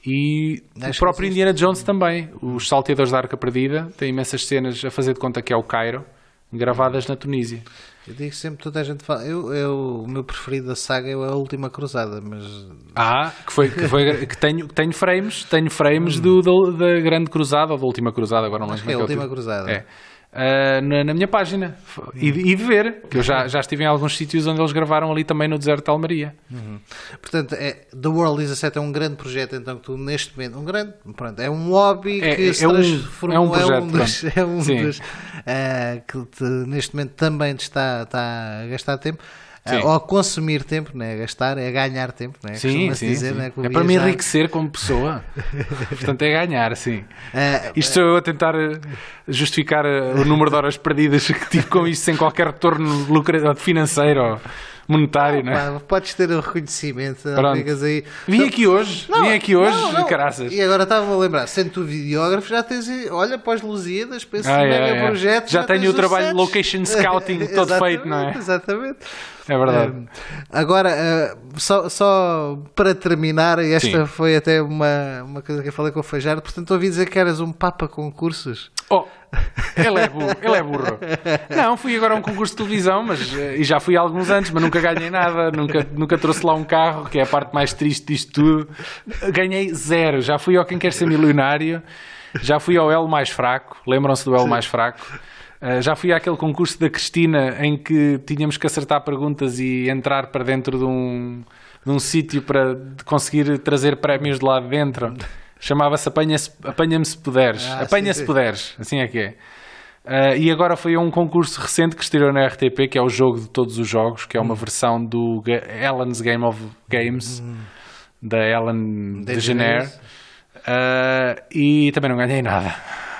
E Acho o próprio Indiana Jones também. Os Salteadores da Arca Perdida tem imensas cenas a fazer de conta que é o Cairo gravadas na Tunísia. Eu digo sempre, toda a gente fala. Eu, eu, o meu preferido da saga é a Última Cruzada, mas. Ah, que foi. Que, foi, que tenho, tenho frames, tenho frames hum. do, da, da Grande Cruzada ou da Última Cruzada, agora não lembro. É, é a Última Cruzada. É uh, na, na, minha página e, e, de ver, que eu já, já estive em alguns sítios onde eles gravaram ali também no deserto de Almeria. Uhum. Portanto, é, The World 17 é um grande projeto, então que tu neste momento, um grande, pronto, é um hobby é, que é, se transformou, é um, projeto, é um dos, é um dos uh, que te, neste momento também te está, está a gastar tempo. Sim. ou a consumir tempo, né? a gastar, é ganhar tempo, né? sim, sim, dizer, sim. Né? é para me enriquecer como pessoa. Portanto, é ganhar, sim. Uh, Isto sou eu a tentar eh, justificar eh, o número de horas perdidas que tive com isto sem qualquer retorno financeiro monetário, não, é? podes ter o reconhecimento. Aí. Vim aqui hoje, não, vim aqui hoje, não, não. caraças. E agora estava a lembrar, sendo tu videógrafo, já tens, olha, para as Lusíadas, para esse ah, mega é, projeto. Já, já tenho o trabalho de location scouting todo feito, não é? Exatamente. É verdade. Uh, agora, uh, só, só para terminar, esta Sim. foi até uma, uma coisa que eu falei com o Fajardo, portanto ouvi dizer que eras um papa concursos. Oh, ele é burro, ele é burro. Não, fui agora a um concurso de televisão, mas eh, e já fui há alguns anos, mas nunca ganhei nada, nunca, nunca trouxe lá um carro, que é a parte mais triste disto tudo. Ganhei zero, já fui ao Quem Quer Ser Milionário, já fui ao L mais fraco, lembram-se do L mais fraco? Uh, já fui àquele concurso da Cristina em que tínhamos que acertar perguntas e entrar para dentro de um, de um sítio para conseguir trazer prémios de lá de dentro. Chamava-se Apanha-me Apanha se puderes. Ah, Apanha se puderes, assim é que é. Uh, e agora foi um concurso recente que estreou na RTP, que é o jogo de todos os jogos, que é uma hum. versão do Ellen's Game of Games, hum. da Ellen DeGeneres. Uh, e também não ganhei nada.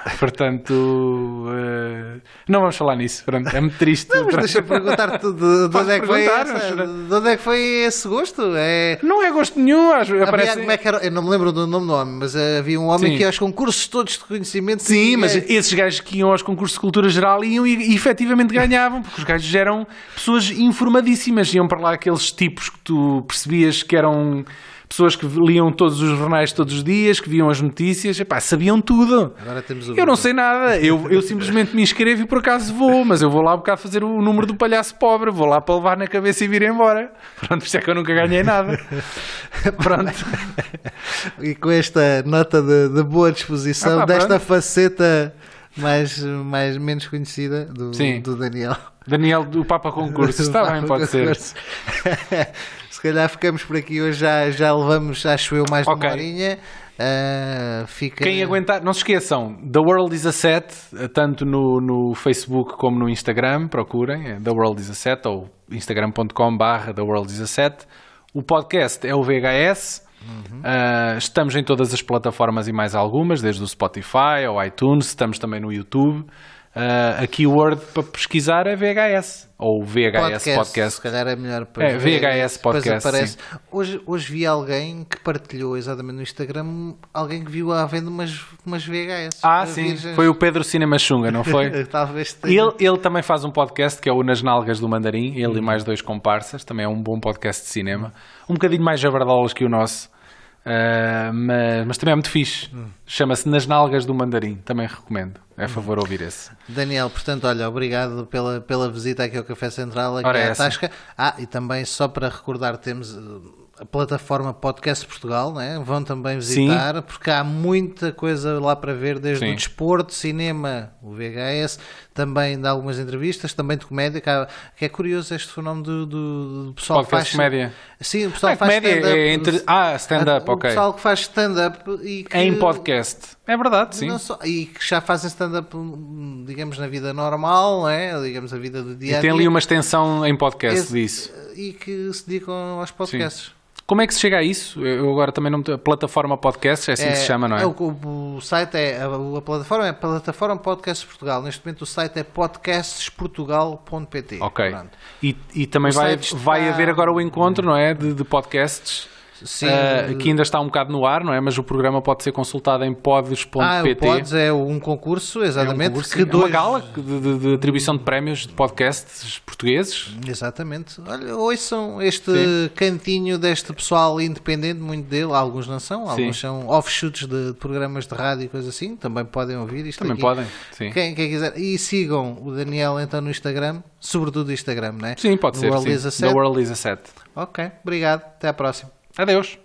Portanto, uh, não vamos falar nisso. Pronto, é muito triste. Não, mas deixa-me perguntar-te de, de, onde é que foi essa, de onde é que foi esse gosto? É... Não é gosto nenhum. Acho, aparece... como é que era? Eu não me lembro do nome do homem, mas havia um homem Sim. que ia aos concursos todos de conhecimento. Sim, mas é... esses gajos que iam aos concursos de cultura geral iam e, e efetivamente ganhavam, porque os gajos eram pessoas informadíssimas. Iam para lá aqueles tipos que tu percebias que eram pessoas que liam todos os jornais todos os dias, que viam as notícias, epá, sabiam tudo. eu não sei nada, eu, eu simplesmente me inscrevo e por acaso vou, mas eu vou lá um bocado fazer o número do palhaço pobre, vou lá para levar na cabeça e vir embora. Pronto, isso é que eu nunca ganhei nada. Pronto. e com esta nota de, de boa disposição, ah, pá, desta pronto. faceta mais, mais menos conhecida do, do Daniel. Daniel do Papa Concurso, está bem, pode ser. Se calhar ficamos por aqui hoje, já, já levamos, acho eu, mais de okay. uma horinha. Uh, fica... Quem aguentar, não se esqueçam, The World is a Set, tanto no, no Facebook como no Instagram, procurem, é The World is a Set ou instagram.com/barra The World is a Set. O podcast é o VHS. Uhum. Uh, estamos em todas as plataformas e mais algumas, desde o Spotify ao iTunes, estamos também no YouTube. Uh, a keyword para pesquisar é VHS ou VHS podcast. podcast. Se calhar é melhor para é, VHS podcast. Aparece. Hoje, hoje vi alguém que partilhou exatamente no Instagram alguém que viu à venda umas, umas VHS. Ah, sim. Virgens. Foi o Pedro Cinema Xunga, não foi? Talvez tenha. ele, ele também faz um podcast que é o Nas Nalgas do Mandarim, ele hum. e mais dois comparsas. Também é um bom podcast de cinema. Um bocadinho mais jabardolas que o nosso. Uh, mas, mas, também é muito fixe. Hum. Chama-se Nas Nalgas do Mandarim. Também recomendo. É favor ouvir esse. Daniel, portanto, olha, obrigado pela, pela visita aqui ao Café Central, aqui Ora, à Tasca. Ah, e também só para recordar, temos a plataforma Podcast Portugal, né? vão também visitar, Sim. porque há muita coisa lá para ver, desde Sim. o desporto, cinema, o VHS, também de algumas entrevistas, também de comédia, que, que é curioso este fenómeno do, do, do pessoal Podcast que faz... comédia. Sim, o pessoal ah, faz stand-up. É entre... Ah, stand-up, ok. O pessoal que faz stand-up e que... Em podcast. É verdade, sim. Só, e que já fazem stand-up, digamos, na vida normal, é? digamos, a vida do dia a dia. E tem ali uma extensão em podcast Esse, disso. E que se dedicam aos podcasts. Sim. Como é que se chega a isso? Eu agora também não plataforma podcast, é assim é, que se chama, não é? é o, o, site é a, a, plataforma é plataforma Podcast Portugal. Neste momento o site é podcastesportugal.pt. Ok. E, e, também vai, está... vai haver agora o encontro, não é, de, de podcasts. Uh, que ainda está um bocado no ar, não é? Mas o programa pode ser consultado em pods.pt. Ah, o Pods é um concurso, exatamente. É, um concurso, que dois... uma gala de, de, de, atribuição de prémios de podcasts portugueses. Exatamente. Olha, ouçam este Sim. cantinho deste pessoal independente, muito dele. Alguns não são, alguns Sim. são offshoots de programas de rádio e coisas assim. Também podem ouvir isto Também aqui. podem, Sim. Quem, quem quiser. E sigam o Daniel então no Instagram, sobretudo no Instagram, não é? Sim, pode no ser. World sim. 7. World 7. Ok, obrigado. Até à próxima. Adeus.